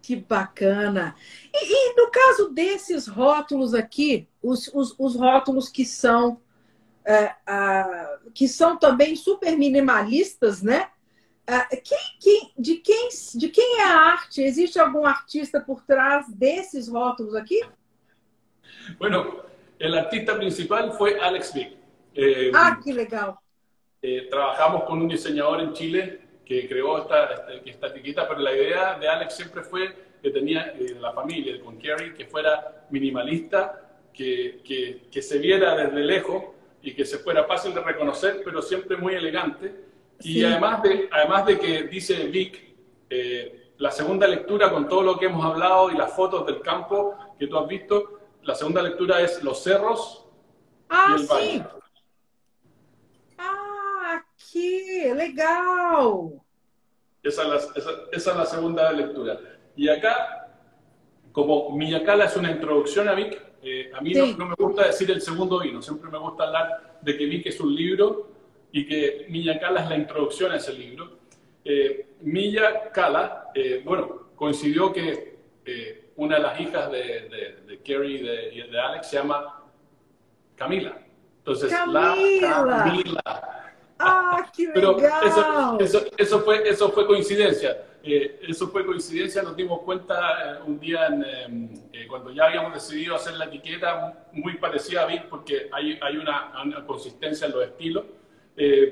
Que bacana. E, e no caso desses rótulos aqui, os, os, os rótulos que são é, ah, que são também super minimalistas, né? Ah, quem, quem- de, quem, de quem é a arte? Existe algum artista por trás desses rótulos aqui? Bueno, el artista principal fue Alex Vick. Eh, Ah, que legal. eh, trabajamos con un diseñador en Chile que creó esta, esta, esta etiqueta, pero la idea de Alex siempre fue que tenía eh, la familia con Kerry, que fuera minimalista, que, que, que se viera desde lejos y que se fuera fácil de reconocer, pero siempre muy elegante. Y Sí. además, de, además de que dice Vic, eh, la segunda lectura con todo lo que hemos hablado y las fotos del campo que tú has visto, la segunda lectura es los cerros Ah, y el valle. Ah, aqui, legal. Esa es, la, esa, esa es la segunda lectura. Y acá, como Miyakala es una introducción a Vic, eh, a mí Sí. no, no me gusta decir el segundo vino, siempre me gusta hablar de que Vic es un libro y que Miyakala es la introducción a ese libro. Eh, Miyakala, eh, bueno, coincidió que eh, una de las hijas de, de, de Kerry y de, Alex se llama Camila. Entonces, Camila. la Camila. Ah, legal! Pero eso, eso, fue, eso fue coincidencia. Eh, eso fue coincidencia, nos dimos cuenta eh, un día em, eh, cuando ya habíamos decidido hacer la etiqueta muy parecida a Vic porque hay, hay una, una, consistencia en los estilos.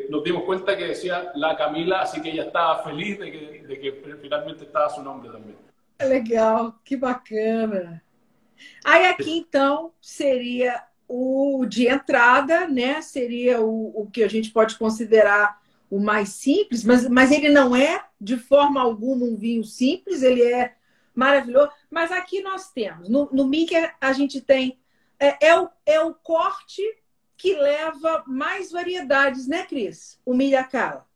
Nos dimos cuenta que decía la Camila, así que ella estaba feliz de que, de que finalmente estaba su nombre também. Legal, que bacana. Aí aqui então seria o de entrada, né? Seria o, o que a gente pode considerar o mais simples, mas, mas ele não é de forma alguma um vinho simples, ele é maravilhoso. Mas aqui nós temos, no, no Mickey a gente tem, é, é, o, é o corte que leva mais variedades, né, Cris? O Millacala.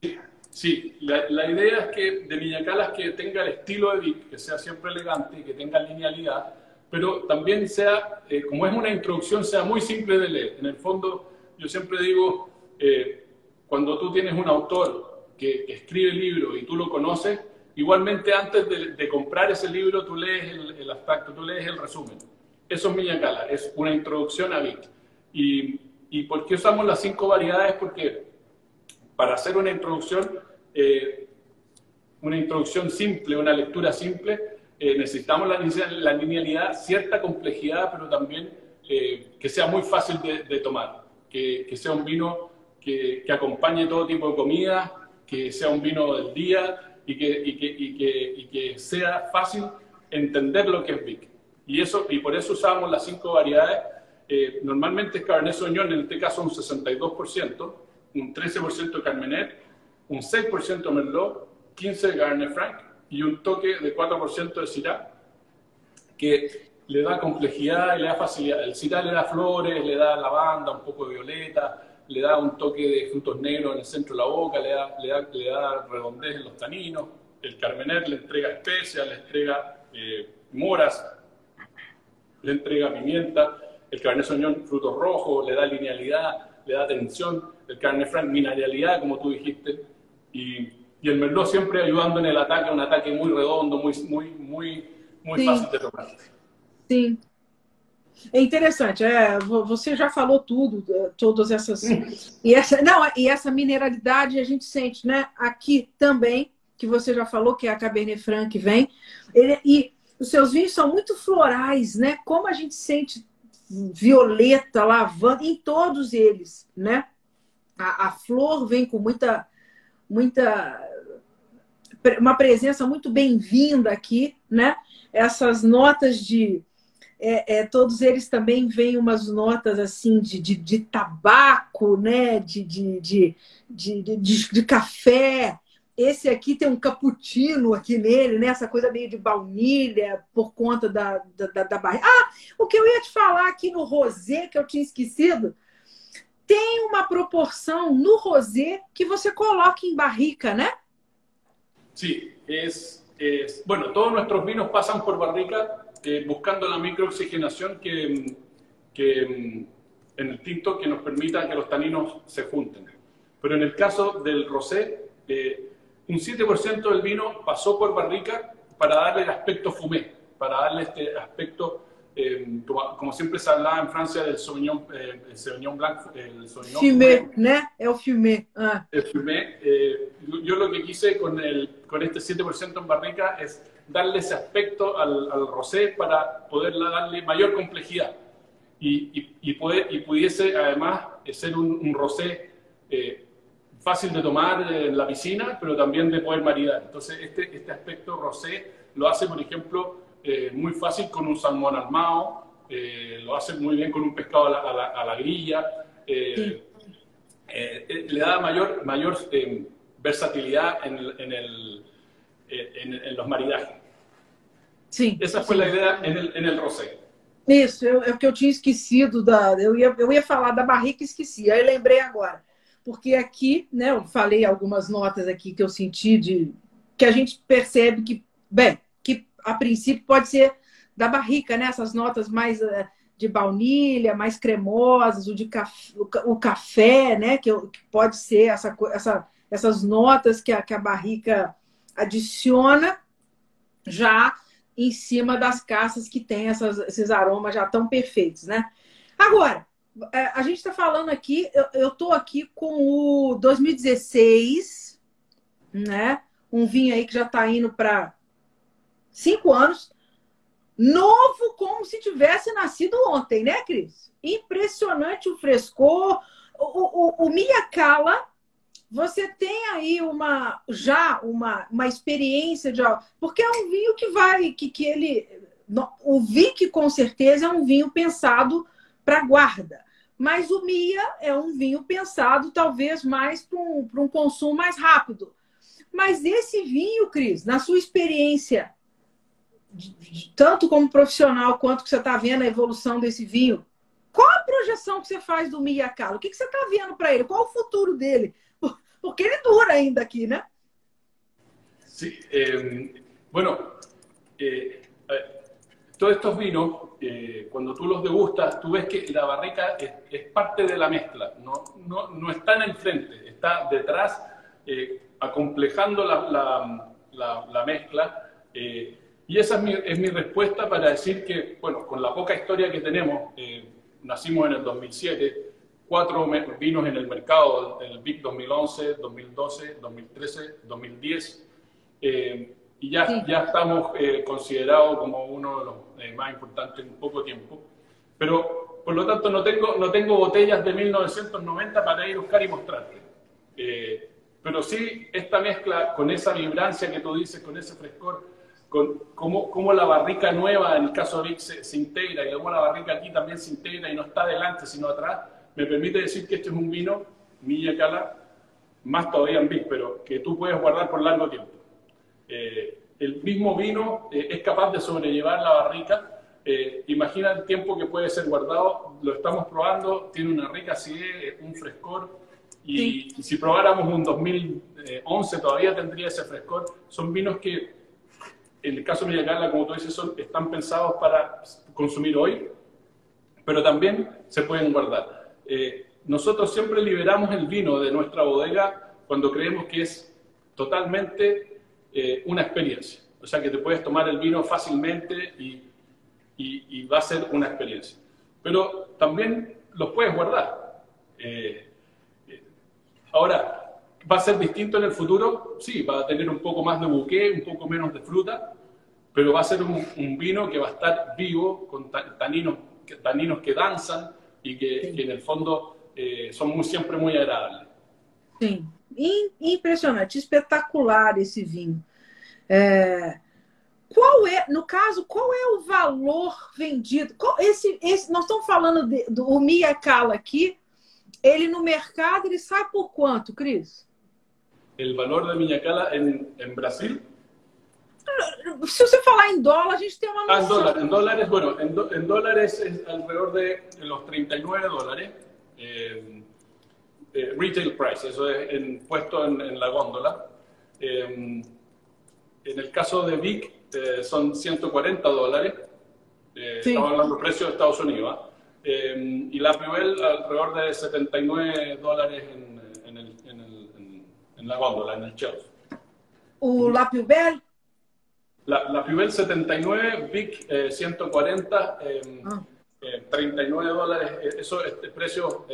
Sí, la, idea es que de Millacala es que tenga el estilo de Vic, que sea siempre elegante, que tenga linealidad, pero también sea, eh, como es una introducción, sea muy simple de leer. En el fondo, yo siempre digo, eh, cuando tú tienes un autor que, que, escribe el libro y tú lo conoces, igualmente antes de, comprar ese libro tú lees el, el, abstracto, tú lees el resumen. Eso es Millacala, es una introducción a Vic. Y, ¿Y por qué usamos las cinco variedades? Porque para hacer una introducción, eh, una introducción simple, una lectura simple, eh, necesitamos la, la, linealidad, cierta complejidad, pero también eh, que sea muy fácil de, de tomar, que, que, sea un vino que, que, acompañe todo tipo de comida, que sea un vino del día y que, y que, y y que sea fácil entender lo que es Vic. Y, eso, y por eso usamos las cinco variedades. Eh, normalmente es Cabernet Sauvignon, en este caso un 62%, un 13% de Carmenet, un 6% de Merlot, 15% de Garnet Franc y un toque de 4% de Syrah, que le da complejidad y le da facilidad. El Syrah le da flores, le da lavanda, un poco de violeta, le da un toque de frutos negros en el centro de la boca, le da, le da, le da redondez en los taninos. El Carmener le entrega especias, le entrega eh, moras, le entrega pimienta. El Cabernet Sauvignon, frutos rojos, le da linealidad, le da tensión. El Cabernet Franc, mineralidad, como tú dijiste. Y, y, el Merlot siempre ayudando en el ataque, un ataque muy redondo, muy, muy, muy, muy Sim. fácil de tomar. Sim. É interessante, é, você já falou tudo, todas essas. E essa, não, e essa mineralidade a gente sente, né? Aqui também, que você já falou, que é a Cabernet Franc que vem. Ele, e os seus vinhos são muito florais, né? Como a gente sente violeta, lavanda, em todos eles, né? A, a flor vem com muita, muita, uma presença muito bem-vinda aqui, né? Essas notas de, é, é, todos eles também vêm umas notas assim de, de, de tabaco, né? De, de, de, de, de, de café, esse aqui tem um cappuccino aqui nele, né? Essa coisa meio de baunilha por conta da, da, da barriga. Ah, o que eu ia te falar aqui no rosé, que eu tinha esquecido, tem uma proporção no rosé que você coloca em barrica, né? Sí, es, es bueno, todos nuestros vinos pasan por barrica eh, buscando la microoxigenación que, que en el tinto que nos permita que los taninos se junten. Pero en el caso del rosé, eh, un 7% del vino pasó por barrica para darle el aspecto fumé, para darle este aspecto, eh, como, como, siempre se hablaba en Francia del Sauvignon, eh, el Sauvignon Blanc. El Sauvignon fumé, ¿no? El fumé. Ah. El fumé. Eh, yo lo que quise con, el, con este 7% en barrica es darle ese aspecto al, al rosé para poder darle mayor complejidad y, y, y, poder, y pudiese además ser un, un rosé eh, fácil de tomar en la piscina, pero también de poder maridar. Entonces, este, este aspecto rosé lo hace, por ejemplo, eh, muy fácil con un salmón armado, eh, lo hace muy bien con un pescado a la, a la, a la grilla, eh, eh le da mayor, mayor eh, versatilidad en, el, en, el, en, en, los maridajes. Sim. Essa foi a ideia em el rosé. Isso, é o que eu tinha esquecido da. Eu ia, eu ia falar da barrica e esqueci, aí lembrei agora porque aqui, né, eu falei algumas notas aqui que eu senti de que a gente percebe que, bem, que a princípio pode ser da barrica, né, essas notas mais uh, de baunilha, mais cremosas, o de café, o café, né, que, que pode ser essa, essa, essas notas que a, que a barrica adiciona já em cima das caças que tem essas, esses aromas já tão perfeitos, né? Agora, a gente está falando aqui, eu estou aqui com o 2016, né? Um vinho aí que já está indo para cinco anos. Novo como se tivesse nascido ontem, né, Cris? Impressionante o frescor. O, o, o Miyakala, você tem aí uma já uma, uma experiência de porque é um vinho que vai que, que ele o Vic com certeza é um vinho pensado para guarda. Mas o Mia é um vinho pensado talvez mais para um, um consumo mais rápido. Mas esse vinho, Cris, na sua experiência, tanto como profissional quanto que você está vendo a evolução desse vinho, qual a projeção que você faz do Mia Calo? O que, que você está vendo para ele? Qual o futuro dele? Porque ele dura ainda aqui, né? Sí, eh, bueno, eh, todos estos vinos, eh, cuando tú los degustas, tú ves que la barrica es, parte de la mezcla, no, no, no, está en el frente, está detrás, eh, acomplejando la, la, la, mezcla. Eh, y esa es mi, es mi, respuesta para decir que, bueno, con la poca historia que tenemos, nacimos en el 2007, cuatro vinos en el mercado, el BIC 2011, 2012, 2013, 2010 y ya, ya estamos eh, considerados como uno de los eh, más importantes en poco tiempo. Pero, por lo tanto, no tengo, no tengo botellas de 1990 para ir a buscar y mostrarte. Eh, pero sí, esta mezcla con esa vibrancia que tú dices, con ese frescor, con cómo, cómo la barrica nueva, en el caso de Vic, se, integra y cómo la barrica aquí también se integra y no está adelante, sino atrás, me permite decir que este es un vino, Milla Cala, más todavía en Vic, pero que tú puedes guardar por largo tiempo. Eh, el mismo vino eh, es capaz de sobrellevar la barrica. Eh, imagina el tiempo que puede ser guardado, lo estamos probando, tiene una rica acidez, un frescor, y, si probáramos un 2011 todavía tendría ese frescor. Son vinos que, en el caso de Carla, como tú dices, son, están pensados para consumir hoy, pero también se pueden guardar. nosotros siempre liberamos el vino de nuestra bodega cuando creemos que es totalmente eh, una experiencia. O sea que te puedes tomar el vino fácilmente y, y, va a ser una experiencia. Pero también los puedes guardar. Eh, eh, ahora, ¿va a ser distinto en el futuro? Sí, va a tener un poco más de buque, un poco menos de fruta, pero va a ser un, un vino que va a estar vivo, con taninos, taninos que danzan y que, que en el fondo son muy, siempre muy agradables. Sí. Impressionante, espetacular esse vinho. É, qual é, no caso, qual é o valor vendido? Qual, esse, esse, nós estamos falando de, do Mia Cala aqui, ele no mercado, ele sai por quanto, Cris? O valor da Minha Cala em, em Brasil? Se você falar em dólar, a gente tem uma noção. Ah, em dólares, bueno, em, do, em dólares é alrededor de los 39 dólares. Eh, eh, retail price, eso es en, puesto en, en, la góndola. Eh, en el caso de Vic eh, son 140 dólares. Eh, sí. Estamos hablando de precio de Estados Unidos. ¿eh? y la Pibel alrededor de 79 dólares en, en, el, en, el, en, la góndola, en el shelf. ¿O la Pibel? La, la Pibel 79, Vic 140, ah. 39 dólares. Eso es el precio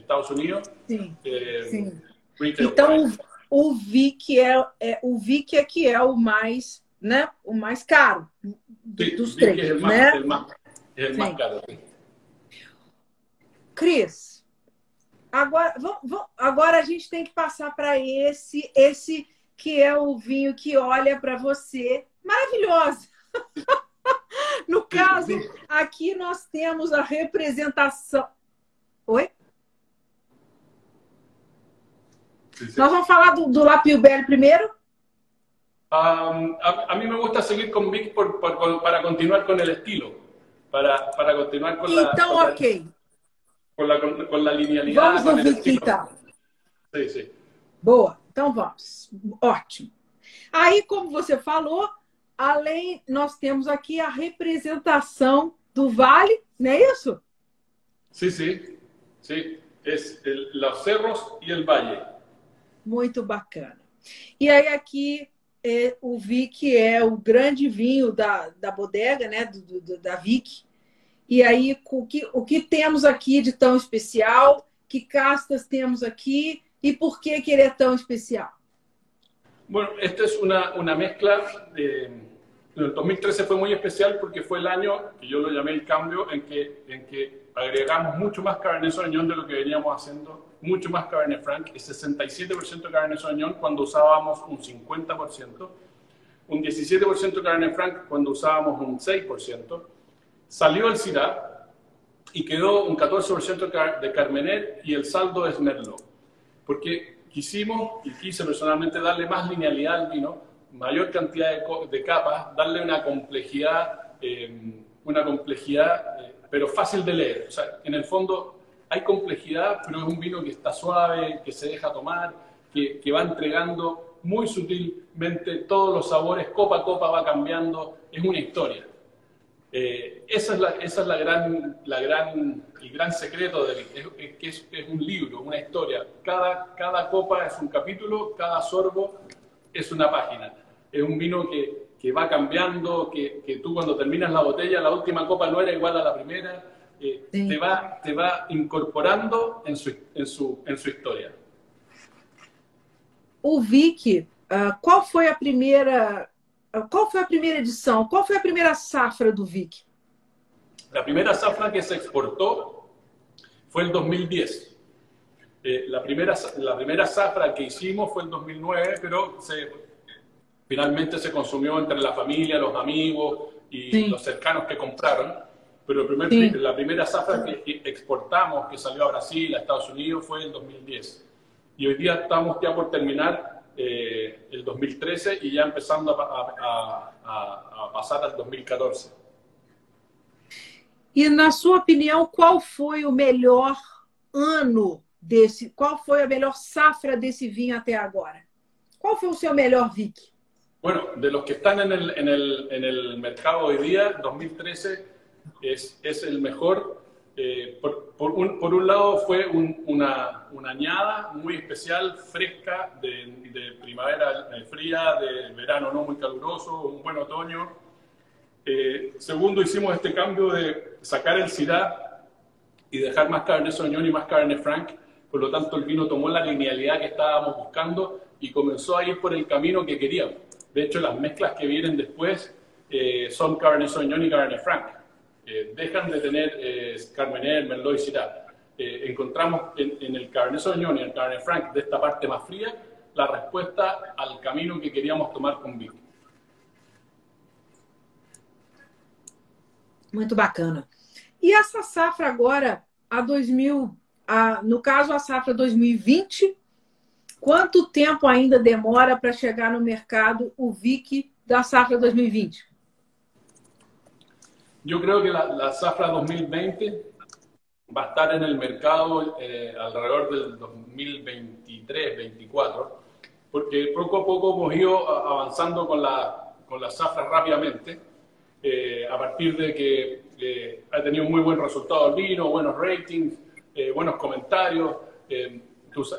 Estados Unidos. Sim. É, sim. Então, o, o VIC é, é, o VIC é que é o mais, né, o mais caro sim, dos três, é né? É é. Cris, agora, vamos, agora a gente tem que passar para esse, esse que é o vinho que olha para você, maravilhosa. no caso, aqui nós temos a representação. Oi? Nós vamos falar do, do Lapilbel primeiro? Um, a, a, mí me gusta seguir con Vic por, por, para continuar con el estilo, para, para continuar con la... Então, con ok. La, con, la, con, con la. Vamos no Vic, então. Sim, sim. Boa, então vamos. Ótimo. Aí, como você falou, além, nós temos aqui a representação do vale, não é isso? Sim, sim. Sim, é os cerros e o vale. Muito bacana. E aí aqui é, o Vic é o grande vinho da, da bodega, né, do, do, da Vic. E aí, o que, o que temos aqui de tão especial? Que castas temos aqui? ¿Y por qué quiere tan especial? Bueno, esta es una, una mezcla. De, el 2013 fue muy especial porque fue el año que yo lo llamé el cambio en que, en que agregamos mucho más Cabernet Sauvignon de lo que veníamos haciendo, mucho más Cabernet Franc, y 67% Cabernet Sauvignon cuando usábamos un 50%, un 17% Cabernet Franc cuando usábamos un 6%, salió el Syrah y quedó un 14% de Carmener y el saldo es Merlot porque quisimos y quise personalmente darle más linealidad al vino, mayor cantidad de, capas, darle una complejidad, eh, una complejidad, eh, pero fácil de leer. O sea, en el fondo hay complejidad, pero es un vino que está suave, que se deja tomar, que, que va entregando muy sutilmente todos los sabores, copa a copa va cambiando, es una historia. Eh, esa es, la, esa es la gran, la gran, el gran secreto de que es, es, un libro, una historia. Cada, cada copa es un capítulo, cada sorbo es una página. Es un vino que, que va cambiando, que, que, tú cuando terminas la botella, la última copa no era igual a la primera, eh, te, va, te va incorporando en su, en su, en su historia. O Vicky, uh, qual foi a primeira Qual foi a primeira edição? Qual foi a primeira safra do Vic? La primera safra que se exportó fue en 2010. Eh, la, primera, la primera zafra que hicimos fue en 2009, pero se, finalmente se consumió entre la familia, los amigos y sí. los cercanos que compraron. Pero el primer, sí. la primera zafra que exportamos, que salió a Brasil, a Estados Unidos, fue en 2010. Y hoy día estamos ya por terminar eh, el 2013 y ya empezando a, a, a, passar al 2014. E na sua opinião, qual foi o melhor ano desse? Qual foi a melhor safra desse vinho até agora? Qual foi o seu melhor Vic? Bueno, de los que están en el, mercado hoy día, 2013 es, es el mejor Eh, por, un, lado fue un, una, añada muy especial, fresca, de, primavera eh, fría, de verano no muy caluroso, un buen otoño. Eh, segundo, hicimos este cambio de sacar el Syrah y dejar más carne Sauvignon y más carne Frank. Por lo tanto, el vino tomó la linealidad que estábamos buscando y comenzó a ir por el camino que queríamos. De hecho, las mezclas que vienen después eh, son Cabernet Sauvignon y Cabernet Franc. Eh, dejan de tener eh, Carmener, Merlot y Syrah. Eh, encontramos en, el Cabernet Sauvignon y el Cabernet Franc de esta parte más fría la respuesta al camino que queríamos tomar com vinho. Muito bacana. E essa safra agora, a 2000, a, no caso a safra 2020, quanto tempo ainda demora para chegar no mercado o VIC da safra 2020? Yo creo que la, la zafra 2020 va a estar en el mercado eh, alrededor del 2023-2024, porque poco a poco hemos ido avanzando con la, con la zafra rápidamente, eh, a partir de que eh, ha tenido muy buen resultado el vino, buenos ratings, eh, buenos comentarios. Eh,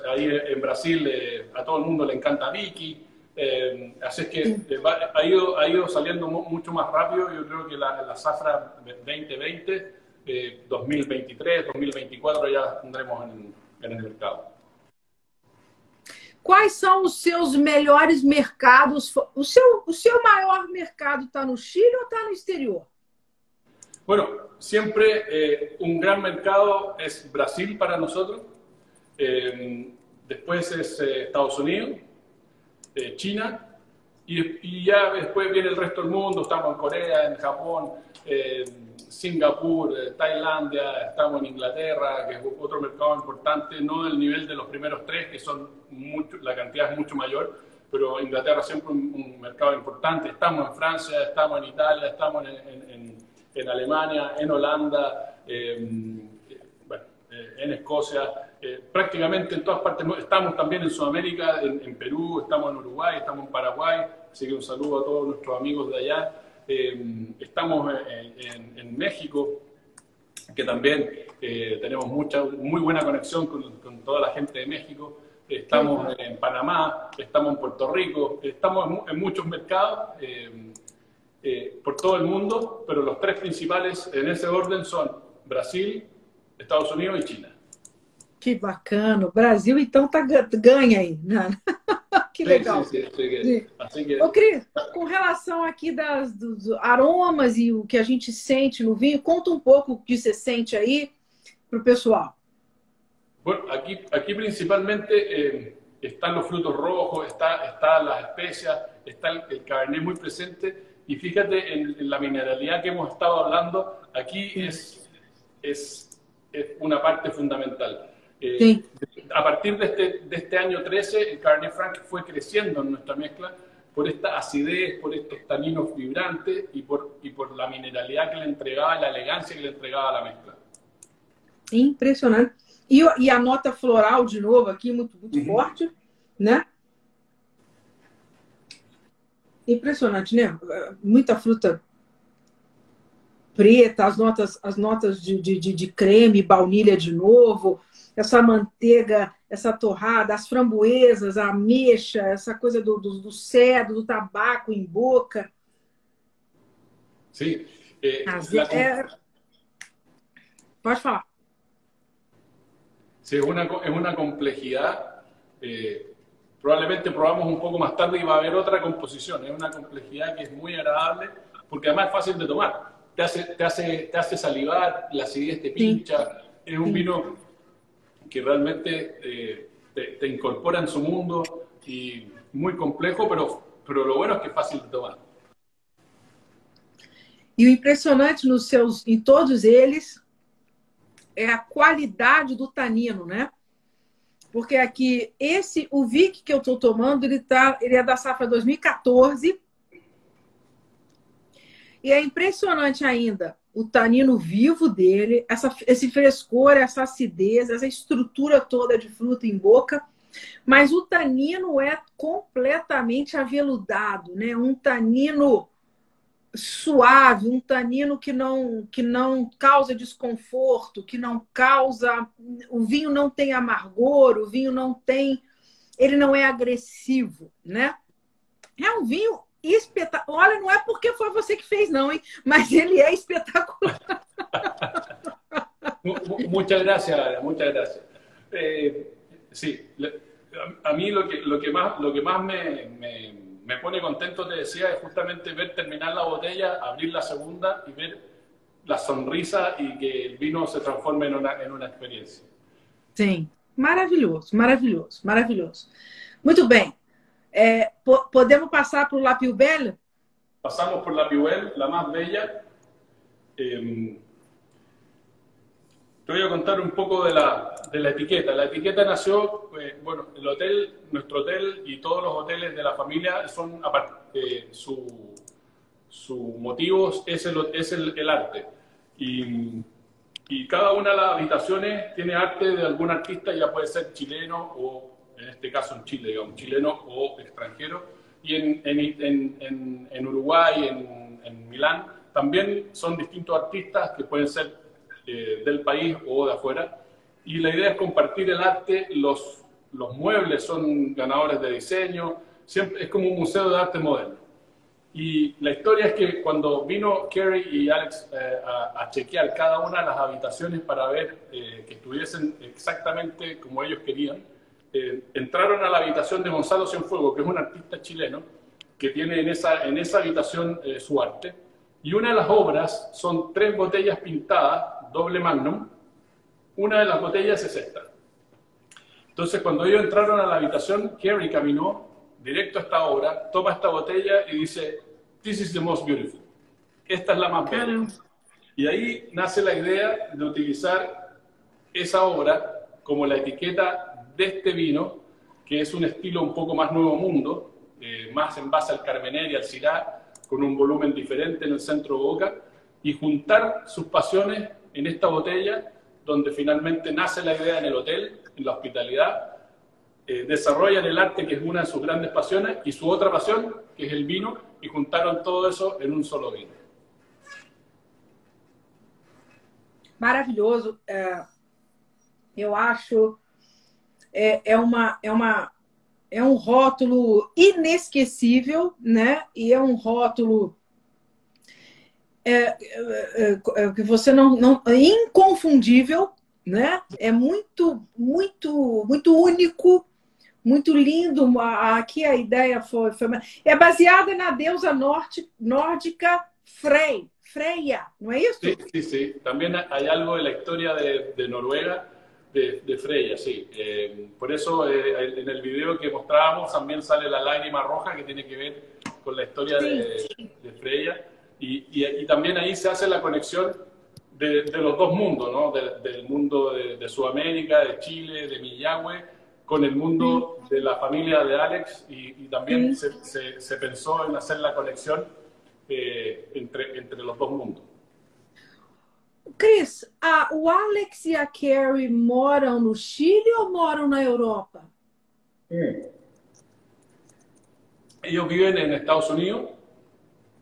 ahí en Brasil eh, a todo el mundo le encanta Vicky. Eh, así es que eh, va, ha, ido, ha ido saliendo mucho más rápido. Yo creo que la, la Zafra 2020, eh, 2023, 2024 ya tendremos en, en el mercado. Quais são os seus melhores mercados? O seu, o seu maior mercado está no Chile ou está no exterior? Bueno, siempre eh, un gran mercado es Brasil para nosotros, eh, después es eh, Estados Unidos, de China, y, y, ya después viene el resto del mundo, estamos en Corea, en Japón, eh, Singapur, eh, Tailandia, estamos en Inglaterra, que es otro mercado importante, no del nivel de los primeros tres, que son mucho, la cantidad es mucho mayor, pero Inglaterra siempre un, un mercado importante, estamos en Francia, estamos en Italia, estamos en, en, en Alemania, en Holanda, eh, bueno, eh, en Escocia, eh, prácticamente en todas partes. Estamos también en Sudamérica, en, en, Perú, estamos en Uruguay, estamos en Paraguay, así que un saludo a todos nuestros amigos de allá. Eh, estamos en, en, en, México, que también eh, tenemos mucha, muy buena conexión con, con, toda la gente de México. Estamos en Panamá, estamos en Puerto Rico, estamos en, muchos mercados. por todo el mundo, pero los tres principales en ese orden son Brasil, Estados Unidos y China. Que bacana. O Brasil, então, tá, ganha aí. Né? que legal. Sim, sim, sim. Assim que... Ô, Cris, com relação aqui das, dos aromas e o que a gente sente no vinho, conta um pouco o que você sente aí para o pessoal. Bueno, aquí, aquí principalmente eh, están los frutos rojos, está, está las especias, está el, el cabernet muy presente y fíjate en, en, la mineralidad que hemos estado hablando, aquí es, es, es una parte fundamental. Eh, sí. A partir de este, de este año 13, el Cabernet Franc fue creciendo en nuestra mezcla por esta acidez, por estos taninos vibrantes y por, y por la mineralidad que le entregaba, la elegancia que le entregaba a la mezcla. Impressionante. E, e a nota floral, de novo, aqui, muito, muito uhum. forte, né? Impressionante, né? Muita fruta preta, as notas, as notas de, de, de creme, baunilha de novo, essa manteiga, essa torrada, as framboesas, a ameixa, essa coisa do, do, do cedro, do tabaco em boca. Sim. É, é... Pode falar. Sí, es una, es una complejidad. Eh, probablemente probamos un poco más tarde y va a haber otra composición. Es una complejidad que es muy agradable porque además es fácil de tomar. Te hace, te hace, te hace salivar, la acidez te pincha. Sí. Es un vino que realmente eh, te, te, incorpora en su mundo y muy complejo, pero, pero lo bueno es que es fácil de tomar. E o impressionante nos seus, em todos eles, é a qualidade do tanino, né? Porque aqui, esse, o Vic que eu estou tomando, ele, tá, ele é da safra 2014. E é impressionante ainda o tanino vivo dele, essa, esse frescor, essa acidez, essa estrutura toda de fruta em boca. Mas o tanino é completamente aveludado, né? Um tanino suave, um tanino que não que não causa desconforto, que não causa o vinho não tem amargor, o vinho não tem ele não é agressivo, né? É um vinho espetacular. Olha, não é porque foi você que fez não, hein? Mas ele é espetacular. muchas gracias, muchas gracias. Eh, sí, a mí lo que lo que más lo que más me, me me pone contento, te decía, es justamente ver terminar la botella, abrir la segunda y ver la sonrisa y que el vino se transforme en una, en una experiencia. Sim, maravilhoso, maravilhoso, maravilhoso. Muito bem. É, po podemos passar para o La Belle? Passamos por La Belle, la más bella. Eh, Te voy a contar un poco de la, de la etiqueta. La etiqueta nació, eh, bueno, el hotel, nuestro hotel y todos los hoteles de la familia son, eh, su, su motivo es el, es el, el arte. Y, y, cada una de las habitaciones tiene arte de algún artista, ya puede ser chileno o, en este caso en Chile, digamos, chileno o extranjero. Y en, en, en, en Uruguay, en, en Milán, también son distintos artistas que pueden ser eh, del país o de afuera. Y la idea es compartir el arte, los, los muebles son ganadores de diseño, siempre es como un museo de arte moderno. Y la historia es que cuando vino Kerry y Alex eh, a, a, chequear cada una de las habitaciones para ver eh, que estuviesen exactamente como ellos querían, eh, entraron a la habitación de Gonzalo Cienfuego, que es un artista chileno, que tiene en esa, en esa habitación eh, su arte. Y una de las obras son tres botellas pintadas doble magnum, una de las botellas es esta. Entonces, cuando ellos entraron a la habitación, Kerry caminó directo a esta obra, toma esta botella y dice, This is the most beautiful. Esta es la más bella. Y ahí nace la idea de utilizar esa obra como la etiqueta de este vino, que es un estilo un poco más nuevo mundo, eh, más en base al Carmener y al Syrah, con un volumen diferente en el centro boca, y juntar sus pasiones en esta botella, donde finalmente nace la idea en el hotel, en la hospitalidad, eh, desarrollan el arte, que es una de sus grandes pasiones, y su otra pasión, que es el vino, y juntaron todo eso en un solo vino. Maravilhoso. É, eu acho é, é, uma, é, uma, é um rótulo inesquecível, né? E é um rótulo é, é, é, que você não, não é inconfundível, né? É muito, muito, muito único, muito lindo. Aqui a ideia foi, foi é baseada na deusa norte, nórdica Frey, Freya, ¿no es eso? Sí, sí, sí. También hay algo de la historia de, de Noruega de, de, Freya, sí. Eh, por eso eh, en el video que mostrábamos también sale la lágrima roja que tiene que ver con la historia sí, de, sí. de, Freya. Y, y, y, también ahí se hace la conexión de, los dos mundos, ¿no? del mundo de, Sudamérica, de Chile, de Millahue, con el mundo de la familia de Alex y, también se, se, se pensó en hacer la conexión eh, entre, entre los dos mundos. Cris, a, o Alex e a Carrie moram no Chile ou moram na Europa? Mm. Ellos viven en Estados Unidos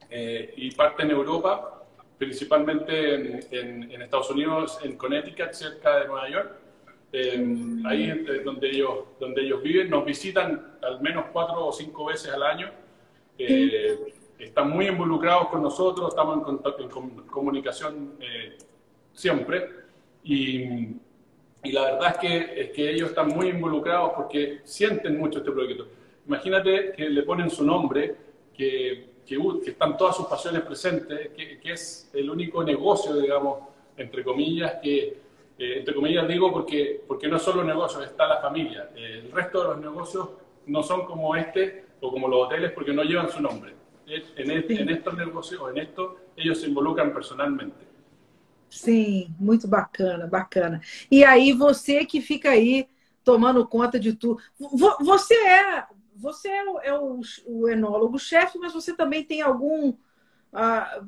eh, y parte en Europa, principalmente en, en, en, Estados Unidos, en Connecticut, cerca de Nueva York. Eh, mm. Ahí es donde ellos, donde ellos viven. Nos visitan al menos cuatro o cinco veces al año. Eh, están muy involucrados con nosotros, estamos en, en comunicación eh, siempre. Y, y, la verdad es que, es que ellos están muy involucrados porque sienten mucho este proyecto. Imagínate que le ponen su nombre, que, que, que están todas sus pasiones presentes, que, que, es el único negocio, digamos, entre comillas, que, eh, entre comillas digo porque, porque no es solo negocios, está la familia. el resto de los negocios no son como este o como los hoteles porque no llevan su nombre. En, en estos negócios, en esto, ellos se involucram personalmente. Sim, muito bacana, bacana. E aí você que fica aí tomando conta de tudo. Você é, você é o, é o, o enólogo-chefe, mas você também tem algum. Uh,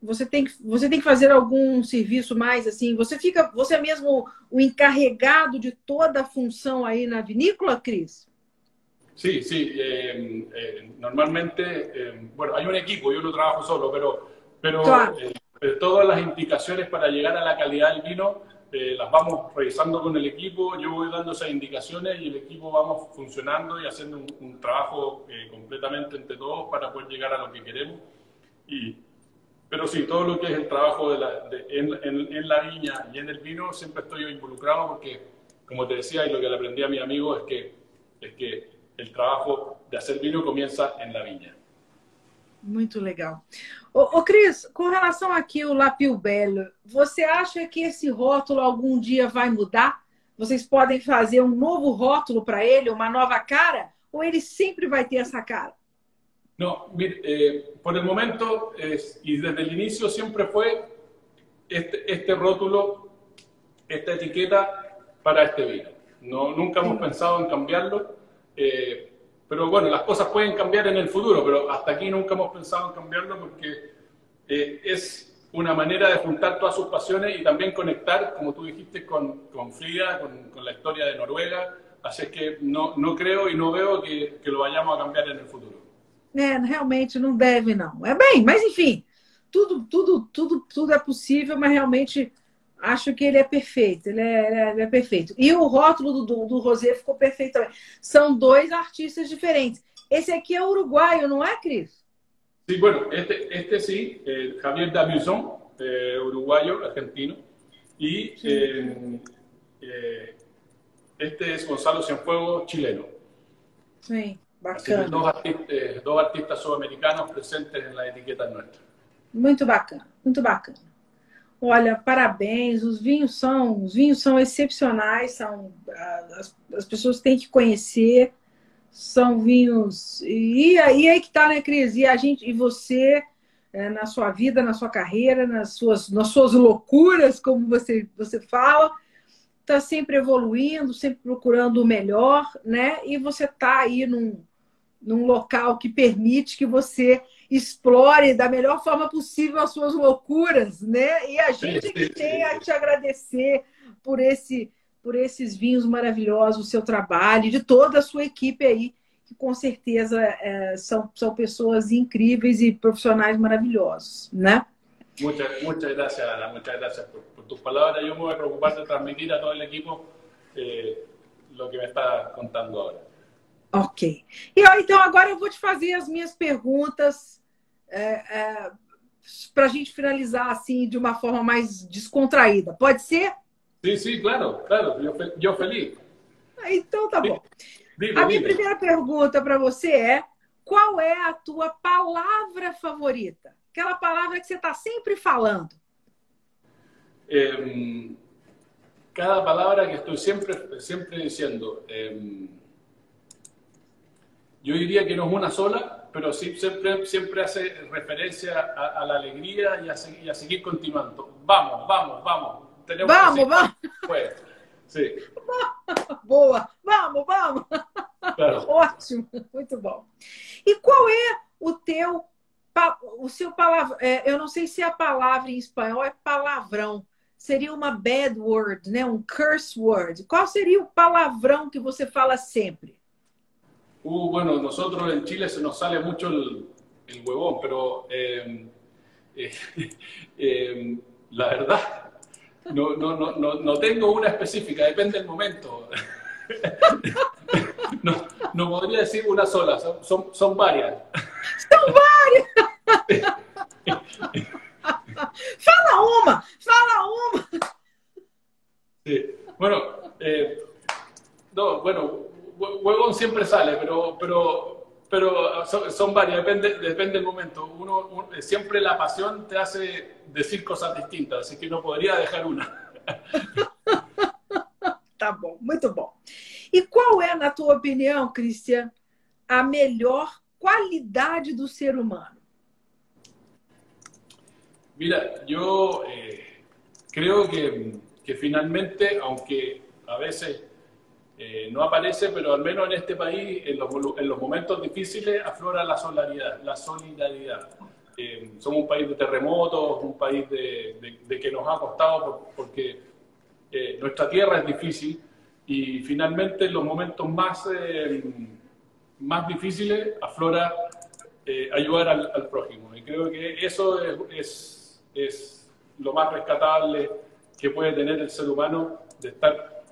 você tem, que, você tem que fazer algum serviço mais assim. Você fica, você é mesmo o encarregado de toda a função aí na vinícola, Cris? Sí, sí. Eh, eh, normalmente, eh, bueno, hay un equipo, yo no trabajo solo, pero, pero claro. Todas las indicaciones para llegar a la calidad del vino las vamos revisando con el equipo. Yo voy dando esas indicaciones y el equipo vamos funcionando y haciendo un, un trabajo completamente entre todos para poder llegar a lo que queremos. Y, pero sí, todo lo que es el trabajo de la, de, en, en, en, la viña y en el vino siempre estoy involucrado porque, como te decía y lo que le aprendí a mi amigo es que, es que el trabajo de hacer vino comienza en la viña. Muito legal. Ô, ô Cris, com relação aqui ao Lapio Belo, você acha que esse rótulo algum dia vai mudar? Vocês podem fazer um novo rótulo para ele, uma nova cara? Ou ele sempre vai ter essa cara? No, mire, eh, por el momento es, y desde el inicio siempre fue este, este rótulo, esta etiqueta para este vino. No, nunca hemos pensado en cambiarlo. Eh, pero bueno, las cosas pueden cambiar en el futuro, pero hasta aquí nunca hemos pensado en cambiarlo porque eh, es una manera de juntar todas sus pasiones y también conectar, como tú dijiste, con, con Frida, con, con, la historia de Noruega. Así que no, no creo y no veo que, que lo vayamos a cambiar en el futuro. É, realmente não deve, não. É bem, mas enfim, tudo, tudo, tudo, tudo é possível, mas realmente acho que ele é perfeito, ele é, ele é perfeito. E o rótulo do, do Rosé ficou perfeito também. São dois artistas diferentes. Esse aqui é uruguaio, não é, Cris? Sí, bueno, este, este sí, eh, Javier Davison, eh, uruguayo, argentino, y eh, eh, este es Gonzalo Cienfuegos, chileno. Sí, bacana. Dos artistas, eh, dos artistas sudamericanos presentes en la etiqueta nuestra. Muito bacana, muito bacana. Olha, parabéns, os vinhos são, os vinhos são excepcionais, são as, as pessoas têm que conhecer, são vinhos e, e aí que tá, né, Cris? E a gente e você é, na sua vida, na sua carreira, nas suas, nas suas loucuras, como você você fala, está sempre evoluindo, sempre procurando o melhor, né? E você está aí num, num local que permite que você explore da melhor forma possível as suas loucuras, né? E a gente que tem a te agradecer por esse por esses vinhos maravilhosos, o seu trabalho, de toda a sua equipe aí, que com certeza é, são, são pessoas incríveis e profissionais maravilhosos, né? Muchas, muchas gracias, Ana. Muchas gracias por, por tus palabras. Yo me voy a preocupar de transmitir a todo el equipo eh, lo que me está contando ahora. Ok. E ó, então agora eu vou te fazer as minhas perguntas é, é, para a gente finalizar assim de uma forma mais descontraída. Pode ser? Sim, sim, claro, claro. Eu, eu feliz. Então tá bom. Diga, a minha diga. primeira pergunta para você é: qual é a tua palavra favorita? Aquela palavra que você está sempre falando. Eh, cada palabra que estoy siempre, siempre diciendo. Eh, yo diría que no es una sola, pero sí siempre, siempre hace referencia a, a la alegría y a, y a, seguir continuando. Vamos, vamos, vamos. Tenemos vamos, vamos. Pues, sí. Boa, vamos, vamos. Claro. Ótimo, muito bom. E qual é o teu, o seu palavra? É, eu não sei se a palavra em espanhol é palavrão. Seria uma bad word, né? Um curse word. Qual seria o palavrão que você fala sempre? Uh, bueno, nosotros en Chile se nos sale mucho el, el huevón, pero eh, eh, eh, la verdad, no, no, no, no, tengo una específica, depende del momento. no, no podría decir una sola, son, son, son varias. Son varias. fala uma, fala uma. Sí. Bueno, eh, no, bueno, huevón siempre sale, pero, pero, pero son, varias, depende, depende del momento. Uno, siempre la pasión te hace decir cosas distintas, así que no podría dejar una. tá bom, muito bom. E qual é, na tua opinião, Cristian, a melhor qualidade do ser humano? Mira, yo eh, creo que, que finalmente, aunque a veces Eh, no aparece, pero al menos en este país, en los, en los momentos difíciles, aflora la solidaridad. La solidaridad. Eh, somos un país de terremotos, un país de, de, que nos ha costado porque eh, nuestra tierra es difícil y finalmente en los momentos más, más difíciles aflora ayudar al, al, prójimo. Y creo que eso es, es, es, lo más rescatable que puede tener el ser humano de estar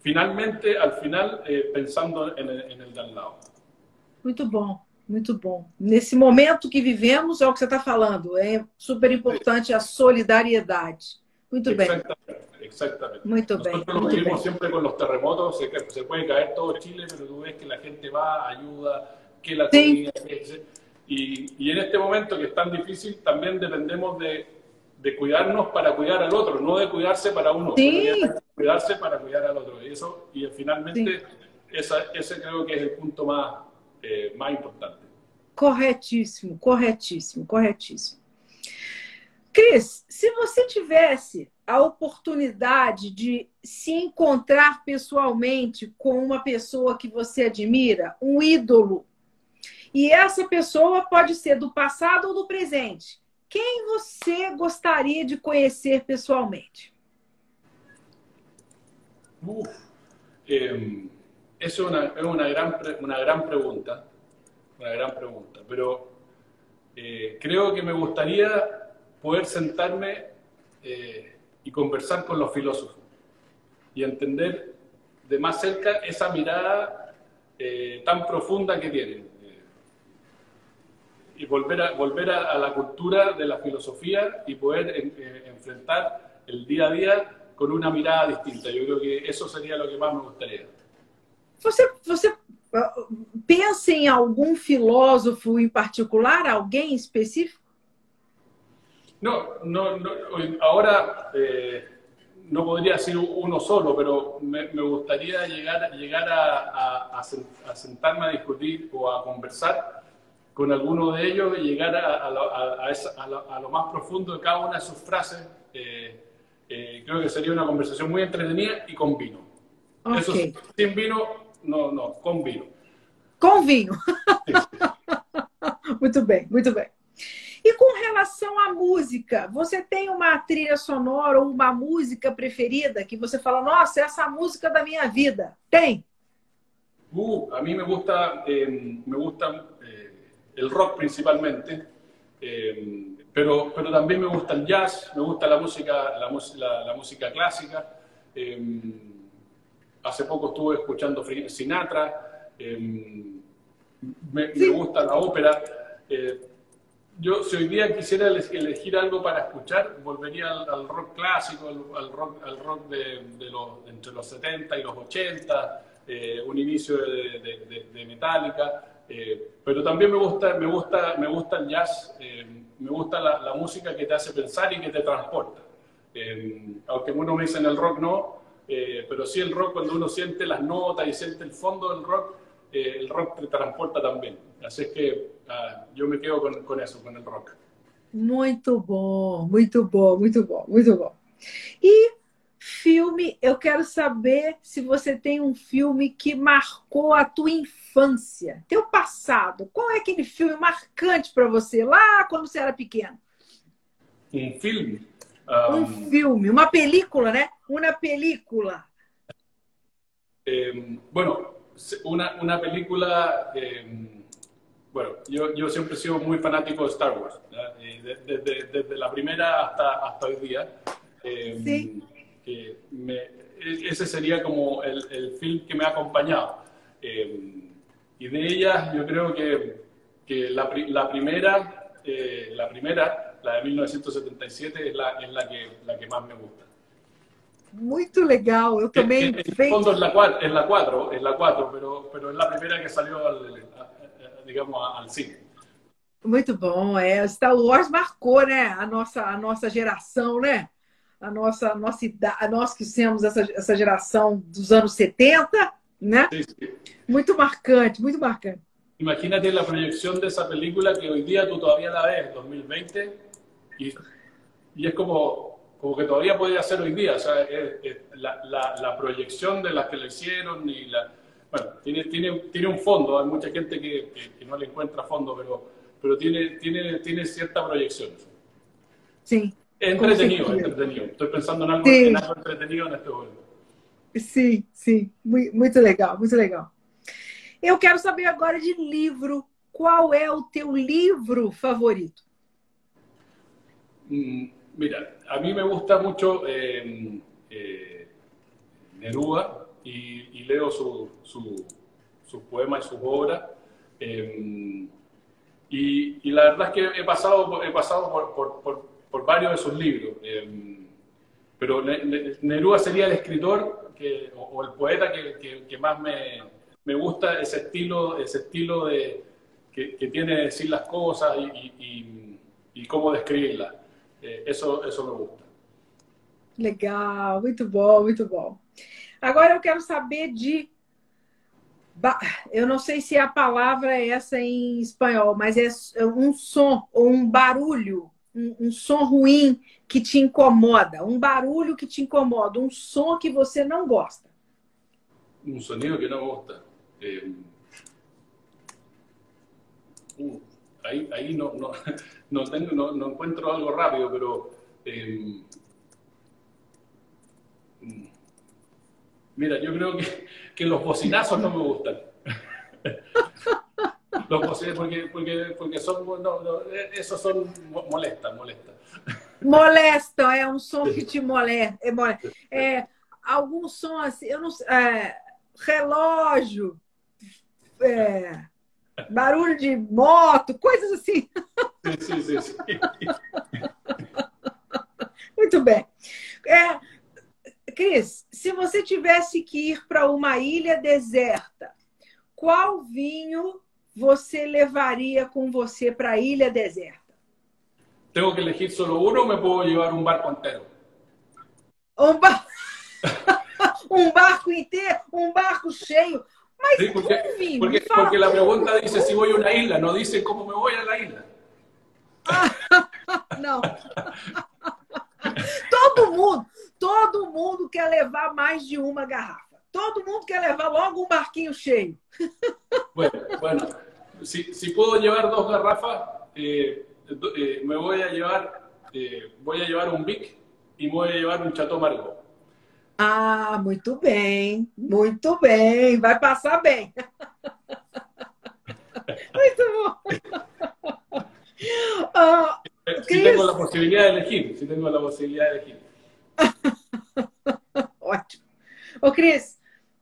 finalmente, al final, eh, pensando en el, en lado. Muito bom, muito bom. Nesse momento que vivemos, é o que você está falando, é super importante a solidariedade. Muito exactamente, bem. Exactamente. Muito Nosotros bem. Lo vivimos siempre con los terremotos, se, se, puede caer todo Chile, pero tú ves que la gente va, ayuda, que la comida, y, y en este momento que es tan difícil, también dependemos de, de cuidarnos para cuidar al otro, no de cuidarse para uno. Sí. Cuidarse para cuidar al otro. Y eso, y finalmente, sí. esa, ese creo que es el punto más, eh, más importante. Corretíssimo, corretíssimo, corretíssimo. Cris, se você tivesse a oportunidade de se encontrar pessoalmente com uma pessoa que você admira, um ídolo, e essa pessoa pode ser do passado ou do presente, quem você gostaria de conhecer pessoalmente? Uf, eh, es, una, es una, gran, una gran pregunta, una gran pregunta, pero eh, creo que me gustaría poder sentarme eh, y conversar con los filósofos y entender de más cerca esa mirada eh, tan profunda que tienen y volver a, volver a, la cultura de la filosofía y poder enfrentar el día a día con una mirada distinta. Yo creo que eso sería lo que más me gustaría. Você, você pensa em algum filósofo em particular, alguém específico? No, no, no ahora eh, no podría ser uno solo, pero me, me gustaría llegar, llegar a, a, a, sentarme a discutir o a conversar con alguno de ellos y llegar a, esa, lo, a, lo, más profundo de cada una de sus frases. Eh, eh, creo que sería una conversación muy entretenida y con vino. Okay. Eso sin vino, no, no, con vino. Com vinho. muito bem, muito bem. E com relação à música, você tem uma trilha sonora ou uma música preferida que você fala, nossa, essa é a música da minha vida? Tem? Uh, a mí me gusta, eh, me gusta eh, el rock principalmente. Eh, Pero, pero también me gusta el jazz, me gusta la música, la, la, la música clásica. Eh, hace poco estuve escuchando Sinatra. Eh, me, me, gusta la ópera. Eh, yo si hoy día quisiera elegir algo para escuchar, volvería al, rock clásico, al, rock, al rock de, los, entre los 70 y los 80, eh, un inicio de, de Metallica, eh, pero también me gusta, me gusta, me gusta el jazz, eh, me gusta la, música que te hace pensar y que te transporta. aunque uno me dice en el rock no, pero sí el rock cuando uno siente las notas y siente el fondo del rock, el rock te transporta también. Así es que ah, yo me quedo con, con, eso, con el rock. Muito bom, muito bom, muito bom, muito bom. E filme, eu quero saber se você tem um filme que marcou a tua infância, teu passado. Qual é aquele filme marcante para você lá quando você era pequeno? Um filme? Um, um filme, uma película, né? Uma película. Eh, bueno, una, una película eh, Bueno, yo, yo, siempre he sido muy fanático de Star Wars, desde, desde, desde, la primera hasta, hasta hoy día. Eh, sí. Que me, ese sería como el, el, film que me ha acompañado. Eh, y de ellas yo creo que, que la, la, primera, eh, la primera, la de 1977, es la, es la, que, la que más me gusta. Muito legal, eu também. En, en fondo es la 4, es la 4, es la 4 pero, pero es la primera que salió al, digamos, al cine. Muito bom, é. Star Wars marcou, né, a nossa, a nossa geração, né? A nossa, a nossa idade, nós que temos essa, essa geração dos anos 70, né? Sí, sí. Muito marcante, muito marcante. Imagínate la proyección de esa película que hoy día tú todavía la ves, 2020, y, y es como, como que todavía podría ser hoy día. O sea, es, es la, la, la, proyección de las que le hicieron y la, bueno, tiene, tiene, tiene un fondo, hay mucha gente que, que, que, no le encuentra fondo, pero, pero tiene, tiene, tiene cierta proyección. Sí. Es entretenido, es entretenido. Estoy pensando en algo, sí. en algo entretenido en este momento. Sim, sim, muito legal, muito legal. Eu quero saber agora de livro. Qual é o teu livro favorito? Mm, mira, a mí me gusta mucho eh, eh, Neruda, y, y leo su, su poemas y sus obras. Eh, y, y, la verdad es que he pasado, he pasado por, por, por, por varios de sus libros. Eh, pero Neruda sería el escritor que, o, o, el poeta que, que, que más me, me, gusta, ese estilo, ese estilo de, que, tiene de decir las cosas y, y cómo describirlas. Eh, eso, eso me gusta. Legal, muito bom, muito bom. Agora eu quero saber de. Eu não sei se a palavra é essa em espanhol, mas é um som ou um barulho, um, um som ruim que te incomoda, um barulho que te incomoda, um som que você não gosta. Um sonido que não gosta. Eh, uh, ahí, ahí no, no, no, tengo, no, no encuentro algo rápido, pero eh, Mira, yo creo que, que los bocinazos no me gustan. los bocinazos, porque, porque, porque son, no, no, esos son molestas. Molesta, é um som que te molesta. É, molesta. é algum som assim, eu não sei, é, relógio, é, barulho de moto, coisas assim. Sim, sim, sim. Muito bem. É, Cris, se você tivesse que ir para uma ilha deserta, qual vinho você levaria com você para a ilha deserta? Tenho que elegir só um ou me posso levar um barco inteiro? Um, bar... um barco inteiro? Um barco cheio? Mas sí, porque, vinho? Porque, porque a pergunta diz se vou a uma ilha, não diz como me vou a ilha. não. Todo mundo, todo mundo quer levar mais de uma garrafa. Todo mundo quer levar logo um barquinho cheio. Bueno, bueno si, si puedo llevar dos garrafas, eh, eh, me voy a llevar, eh, voy a llevar un Vic y voy a llevar un Chateau. Ah, muito bem, muito bem, vai passar bem. Muito bom. Uh, si tengo la posibilidad de elegir, si tengo la posibilidad de elegir. Ótimo. Ô, Cris,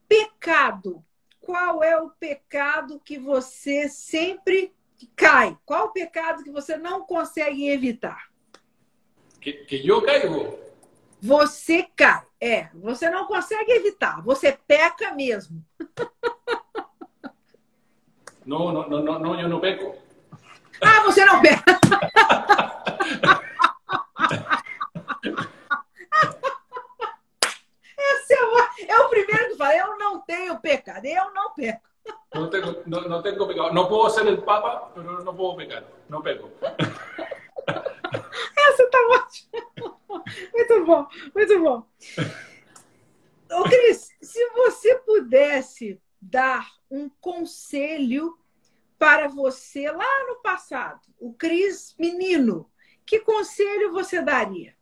pecado. Qual é o pecado que você sempre cai? Qual o pecado que você não consegue evitar? Que, que yo caigo. Você cai. É, você não consegue evitar. Você peca mesmo. No, no, no, no yo no peco. Ah, você não peca. Esse é o, é o primeiro que fala, eu não tenho pecado, eu não peco. No tengo, no, no tengo pecado. No puedo ser el papa, pero no puedo pecar. No peco. Essa tá ótima. Muito bom, muito bom. Ô, Cris, se você pudesse dar um conselho para você lá no passado, o Cris menino, que conselho você daria?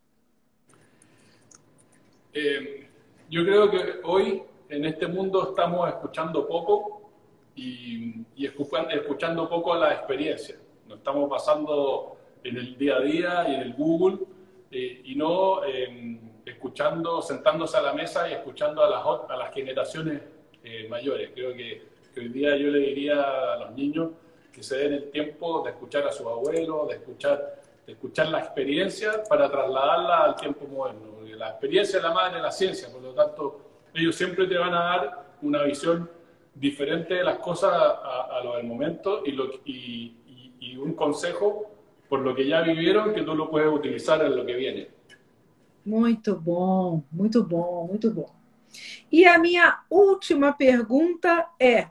Eh, yo creo que hoy en este mundo estamos escuchando poco y, y escu- escuchando poco la experiencia. Nos estamos basando en el día a día y en el Google eh, y no eh, escuchando, sentándose a la mesa y escuchando a las, a las generaciones eh, mayores. Creo que, que hoy día yo le diría a los niños que se den el tiempo de escuchar a sus abuelos, de escuchar, de escuchar la experiencia para trasladarla al tiempo moderno. La experiencia es la madre de la ciencia, por lo tanto, ellos siempre te van a dar una visión diferente de las cosas a, a lo del momento y, lo, y, y- y un consejo por lo que ya vivieron que tú lo puedes utilizar en lo que viene. Muito bom, muito bom, muito bom. E a minha última pergunta é,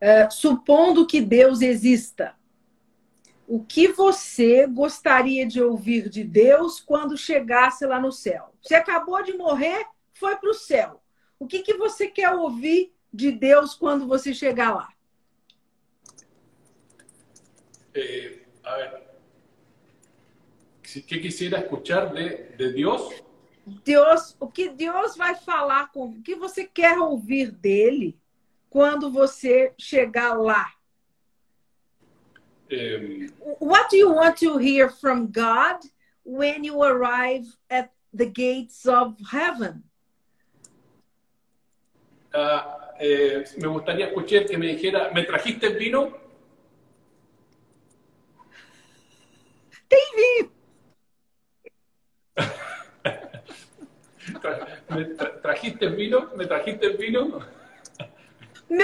é, supondo que Deus exista, o que você gostaria de ouvir de Deus quando chegasse lá no céu? Você acabou de morrer, foi para o céu. O que, que você quer ouvir de Deus quando você chegar lá? Eh, a ver, ¿qué quisiera escuchar de, de Dios? Deus, o que Deus vai falar com, o que você quer ouvir dele quando você chegar lá? Eh, What do you want to hear from God when you arrive at the gates of heaven? Ah, eh, me gustaría escuchar que me dijera, ¿me trajiste el vino? Tra- ¿Me tra- trajiste el vino? ¿Me trajiste el vino?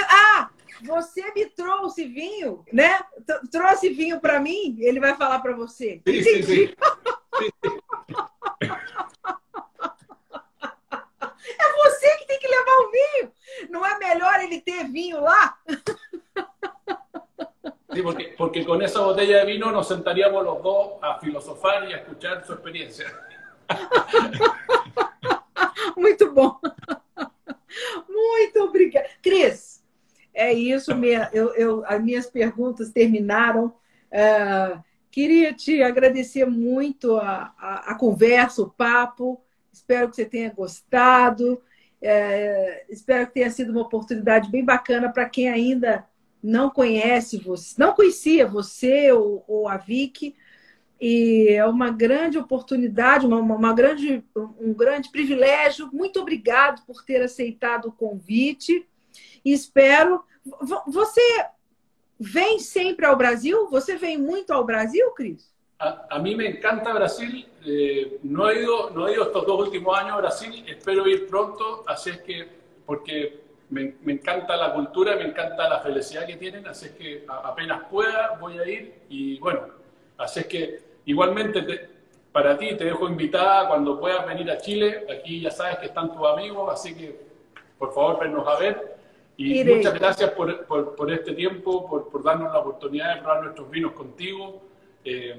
Ah, você me trouxe vinho, né? Trouxe vinho para mim? Ele vai falar para você. Sí, sí, sí. É você que tem que levar o vinho. Não é melhor ele ter vinho lá? Sí, porque, porque con esa botella de vino nos sentaríamos los dos a filosofar y a escuchar su experiencia. Muito bom. Muito obrigada. Cris, é isso. Minha, eu, eu, as minhas perguntas terminaram. Ah, queria te agradecer muito a, a, a conversa, o papo. Espero que você tenha gostado. É, espero que tenha sido uma oportunidade bem bacana para quem ainda não conhece você, não conhecia você ou, ou a Vicky. E é uma grande oportunidade, uma, uma grande, um grande privilégio. Muito obrigado por ter aceitado o convite. E espero. Vo- Você vem sempre ao Brasil? Você vem muito ao Brasil, Cris? A, a mí me encanta Brasil. eh, no, he ido, no he ido estos dos últimos años a Brasil. Espero ir pronto. Así es que, porque me, me encanta la cultura, me encanta la felicidad que tienen. Así es que apenas pueda voy a ir. Y bueno, así es que igualmente te- para ti te dejo invitada cuando puedas venir a Chile. Aquí ya sabes que están tus amigos. Así que por favor, vennos a ver. Y Iré. muchas gracias por, por- por este tiempo, por, por darnos la oportunidad de probar nuestros vinos contigo. Eh,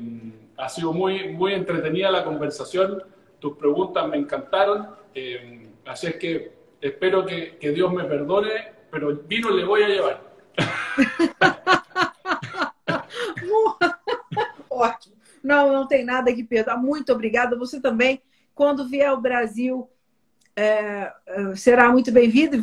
ha sido muy, muy entretenida la conversación, tus preguntas me encantaron, eh, así es que espero que, que Dios me perdone, pero vino le voy a llevar. Ótimo. Não, não tem nada que perdoar. Muito obrigada. Você também, quando vier ao Brasil, é, é, será muito bem-vindo.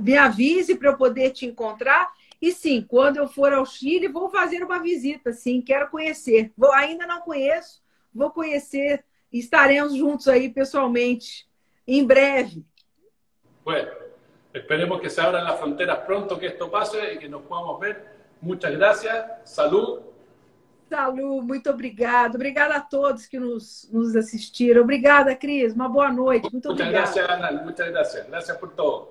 Me avise para eu poder te encontrar. E sim, quando eu for ao Chile, vou fazer uma visita, sim, quero conhecer. Vou, ainda não conheço, vou conhecer. Estaremos juntos aí pessoalmente em breve. Bueno, esperemos que se abran las fronteras pronto, que esto pase y que nos podamos ver. Muchas gracias. Salud. Salud, muito obrigado. Obrigada a todos que nos, nos assistiram. Obrigada, Cris. Uma boa noite. Muito Muchas obrigada. gracias, Ana. Muchas gracias. Gracias por todo.